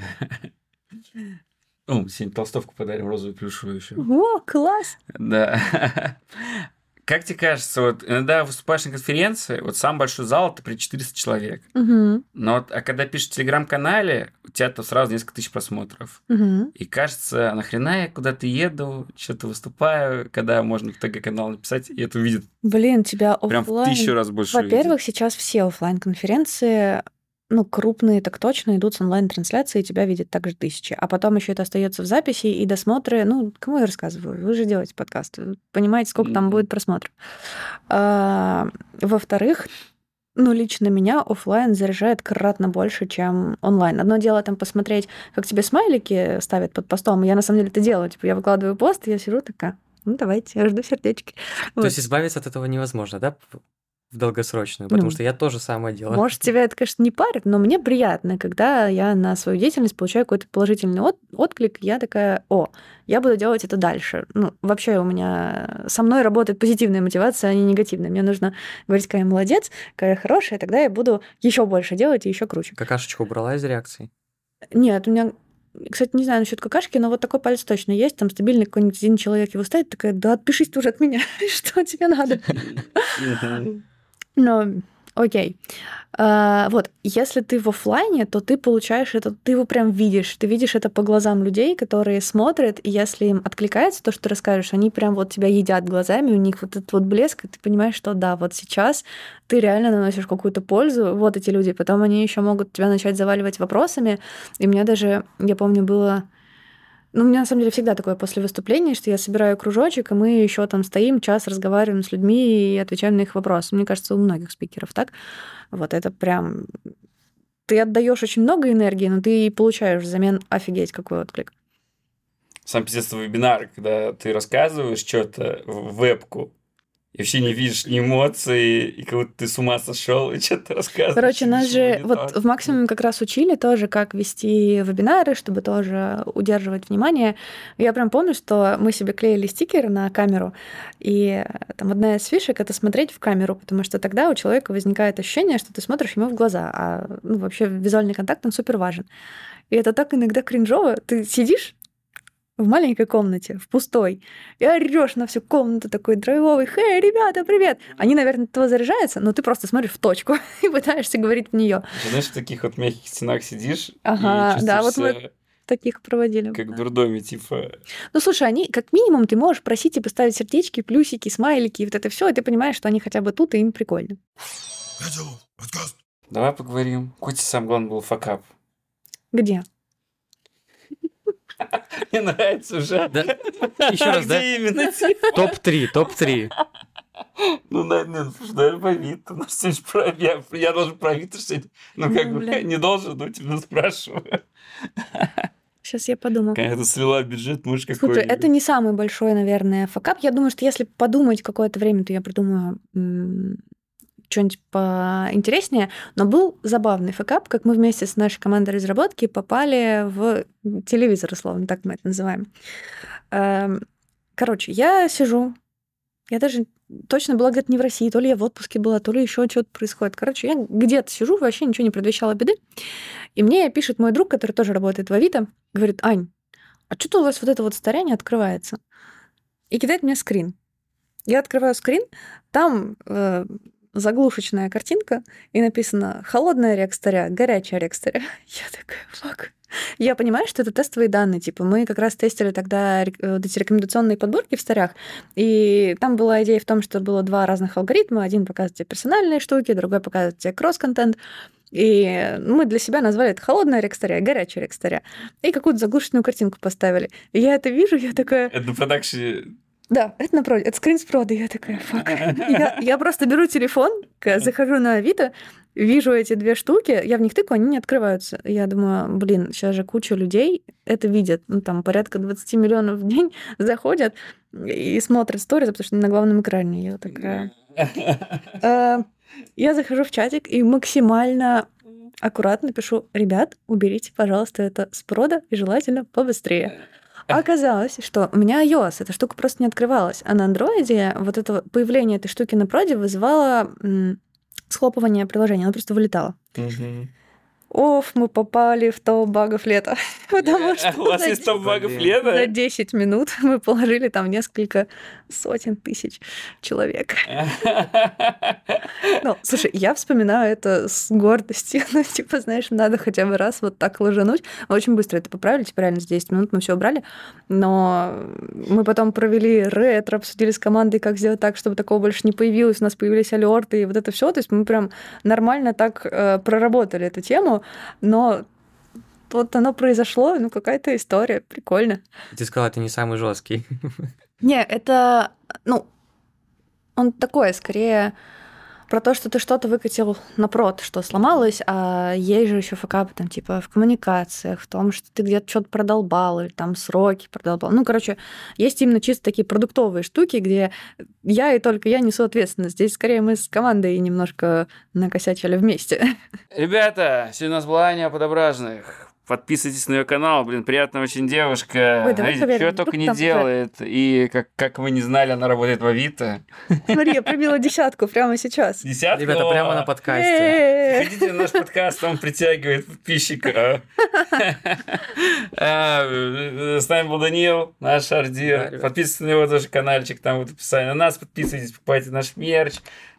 О, сегодня толстовку подарим розовую плюшевую еще. О, класс! Да. Как тебе кажется, вот иногда выступаешь на конференции, вот самый большой зал это при 400 человек. Мгм, Но вот, а когда пишешь в телеграм-канале, у тебя то сразу несколько тысяч просмотров. мгм. И кажется, «А нахрена я куда-то еду, что-то выступаю, когда можно в ТГ-канал написать, и это увидит Блин, тебя прям в тысячу раз больше Во-первых, сейчас все оффлайн конференции ну, крупные так точно идут с онлайн-трансляцией, и тебя видят также тысячи. А потом еще это остается в записи и досмотры. Ну, кому я рассказываю? Вы же делаете подкаст. Вы понимаете, сколько там будет просмотров. А, во-вторых, ну, лично меня оффлайн заряжает кратно больше, чем онлайн. Одно дело там посмотреть, как тебе смайлики ставят под постом. Я на самом деле это делаю. Типа, я выкладываю пост, я сижу такая, ну, давайте, я жду сердечки. То Вот. есть избавиться от этого невозможно, да? В- долгосрочную. Потому Ну, что я тоже самое делаю. Может, тебя это, конечно, не парит, но мне приятно, когда я на свою деятельность получаю какой-то положительный от- отклик, я такая, о, я буду делать это дальше. Ну, вообще у меня со мной работает позитивная мотивация, а не негативная. Мне нужно говорить, какая я молодец, какая я хорошая, тогда я буду еще больше делать и еще круче. Какашечку убрала из реакций. Нет, у меня кстати, не знаю насчет какашки, но вот такой палец точно есть. Там стабильный какой-нибудь один человек его ставит, такая, да отпишись ты уже от меня, что тебе надо? Но окей. А, вот, если ты в оффлайне, то ты получаешь это, ты его прям видишь, ты видишь это по глазам людей, которые смотрят, и если им откликается то, что ты расскажешь, они прям вот тебя едят глазами, у них вот этот вот блеск, и ты понимаешь, что да, вот сейчас ты реально наносишь какую-то пользу, вот эти люди, потом они еще могут тебя начать заваливать вопросами, и меня даже, я помню, было Ну, у меня на самом деле всегда такое после выступления, что я собираю кружочек, и мы еще там стоим, час разговариваем с людьми и отвечаем на их вопросы. Мне кажется, у многих спикеров так. Вот это прям... Ты отдаешь очень много энергии, но ты получаешь взамен офигеть какой отклик. Сам пиздец вебинар, когда ты рассказываешь что-то в вебку, и вообще не видишь ни эмоций, и как будто ты с ума сошел, и что-то рассказываешь. Короче, нас же вот в максимуме как раз учили тоже, как вести вебинары, чтобы тоже удерживать внимание. Я прям помню, что мы себе клеили стикеры на камеру, и там одна из фишек — это смотреть в камеру, потому что тогда у человека возникает ощущение, что ты смотришь ему в глаза, а ну, вообще визуальный контакт, он супер важен. И это так иногда кринжово. Ты сидишь, в маленькой комнате, в пустой, и орешь на всю комнату такой драйвовый, «Хей, ребята, привет!» Они, наверное, от этого заряжаются, но ты просто смотришь в точку и пытаешься говорить в нее. Знаешь, в таких вот мягких стенах сидишь Ага, да, вот мы таких проводили. Как в дурдоме, типа... Ну, слушай, они, как минимум, ты можешь просить и поставить сердечки, плюсики, смайлики, и вот это все, и ты понимаешь, что они хотя бы тут, и им прикольно. Давай поговорим. Какой тебе самый главный был факап? Где? Мне нравится уже. Да? Еще раз, да? Где именно? Топ-3, топ-3. Ну, наверное, наверное, по Авито. Ну, все же про я, я должен про Авито что-нибудь. Ну, как Ну, бы, бля. не должен, но тебя спрашиваю. Сейчас я подумаю. Когда ты слила бюджет, можешь какой Слушай, это не самый большой, наверное, факап. Я думаю, что если подумать какое-то время, то я придумаю что-нибудь поинтереснее. Но был забавный факап, как мы вместе с нашей командой разработки попали в телевизор, условно, так мы это называем. Эм, Короче, я сижу, я даже точно была где-то не в России, то ли я в отпуске была, то ли еще что-то происходит. Короче, я где-то сижу, вообще ничего не предвещало беды. И мне пишет мой друг, который тоже работает в Авито, говорит, Ань, а что-то у вас вот это вот старение открывается. И кидает мне скрин. Я открываю скрин, там э, заглушечная картинка, и написано «холодная рекстаря, горячая рекстаря». Я такая, фак. Я понимаю, что это тестовые данные. Типа, мы как раз тестили тогда э, вот эти рекомендационные подборки в старях, и там была идея в том, что было два разных алгоритма. Один показывает тебе персональные штуки, другой показывает тебе кросс-контент. И мы для себя назвали это холодная рекстаря, горячая рекстаря. И какую-то заглушенную картинку поставили. И я это вижу, я такая, Это на продакшене... да, это напротив, это скрин с прода. Я такая, фак. Я, я просто беру телефон, захожу на Авито, вижу эти две штуки, я в них тыкаю, они не открываются. Я думаю, блин, сейчас же куча людей это видят. Ну, там порядка 20 миллионов в день заходят и смотрят сторис, потому что на главном экране. Я такая... Э, Я захожу в чатик и максимально аккуратно пишу, ребят, уберите, пожалуйста, это с прода и желательно побыстрее. А Оказалось, что у меня iOS, эта штука просто не открывалась. А на андроиде вот это появление этой штуки на проде вызывало схлопывание приложения, оно просто вылетало. Мгм. Оф, мы попали в топ багов лета. Потому что У вас есть топ багов лета? за 10 минут мы положили там несколько сотен тысяч человек. Ну, слушай, я вспоминаю это с гордостью. Ну, типа, знаешь, надо хотя бы раз вот так ложануть. Мы очень быстро это поправили, типа, реально за 10 минут мы все убрали. Но мы потом провели ретро, обсудили с командой, как сделать так, чтобы такого больше не появилось. У нас появились алерты и вот это все. То есть мы прям нормально так э, проработали эту тему. Но вот оно произошло, ну, какая-то история. Прикольно. Ты сказал, это не самый жесткий. Не, это, ну, он такое, скорее про то, что ты что-то выкатил на прод, что сломалось, а есть же еще факапы там, типа, в коммуникациях, в том, что ты где-то что-то продолбал, или там сроки продолбал. Ну, короче, есть именно чисто такие продуктовые штуки, где я и только я несу ответственность. Здесь скорее мы с командой немножко накосячили вместе. Ребята, сегодня у нас была Аня Подображных. Подписывайтесь на ее канал, блин, приятная очень девушка. Ой, давай Знаете, что только не делает. И как, как вы не знали, она работает в Авито. Смотри, я пробила десятку прямо сейчас. Десятку. Ребята, прямо на подкасте. Приходите на наш подкаст, он притягивает подписчика. А, э, С нами был Данил, наш ардир. Подписывайтесь на его тоже каналчик, там вот описание. На нас подписывайтесь, покупайте наш мерч.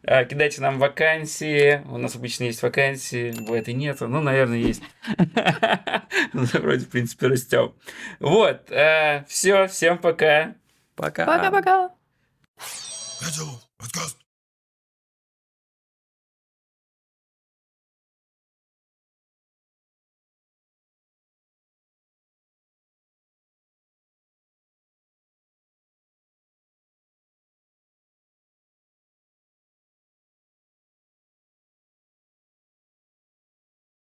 А, Кидайте нам вакансии. У нас обычно есть вакансии, бывает и нету. Ну, наверное, есть. Ну, Вроде, в принципе, растем. Вот. Все, всем пока. Пока. Пока-пока. Это подкаст.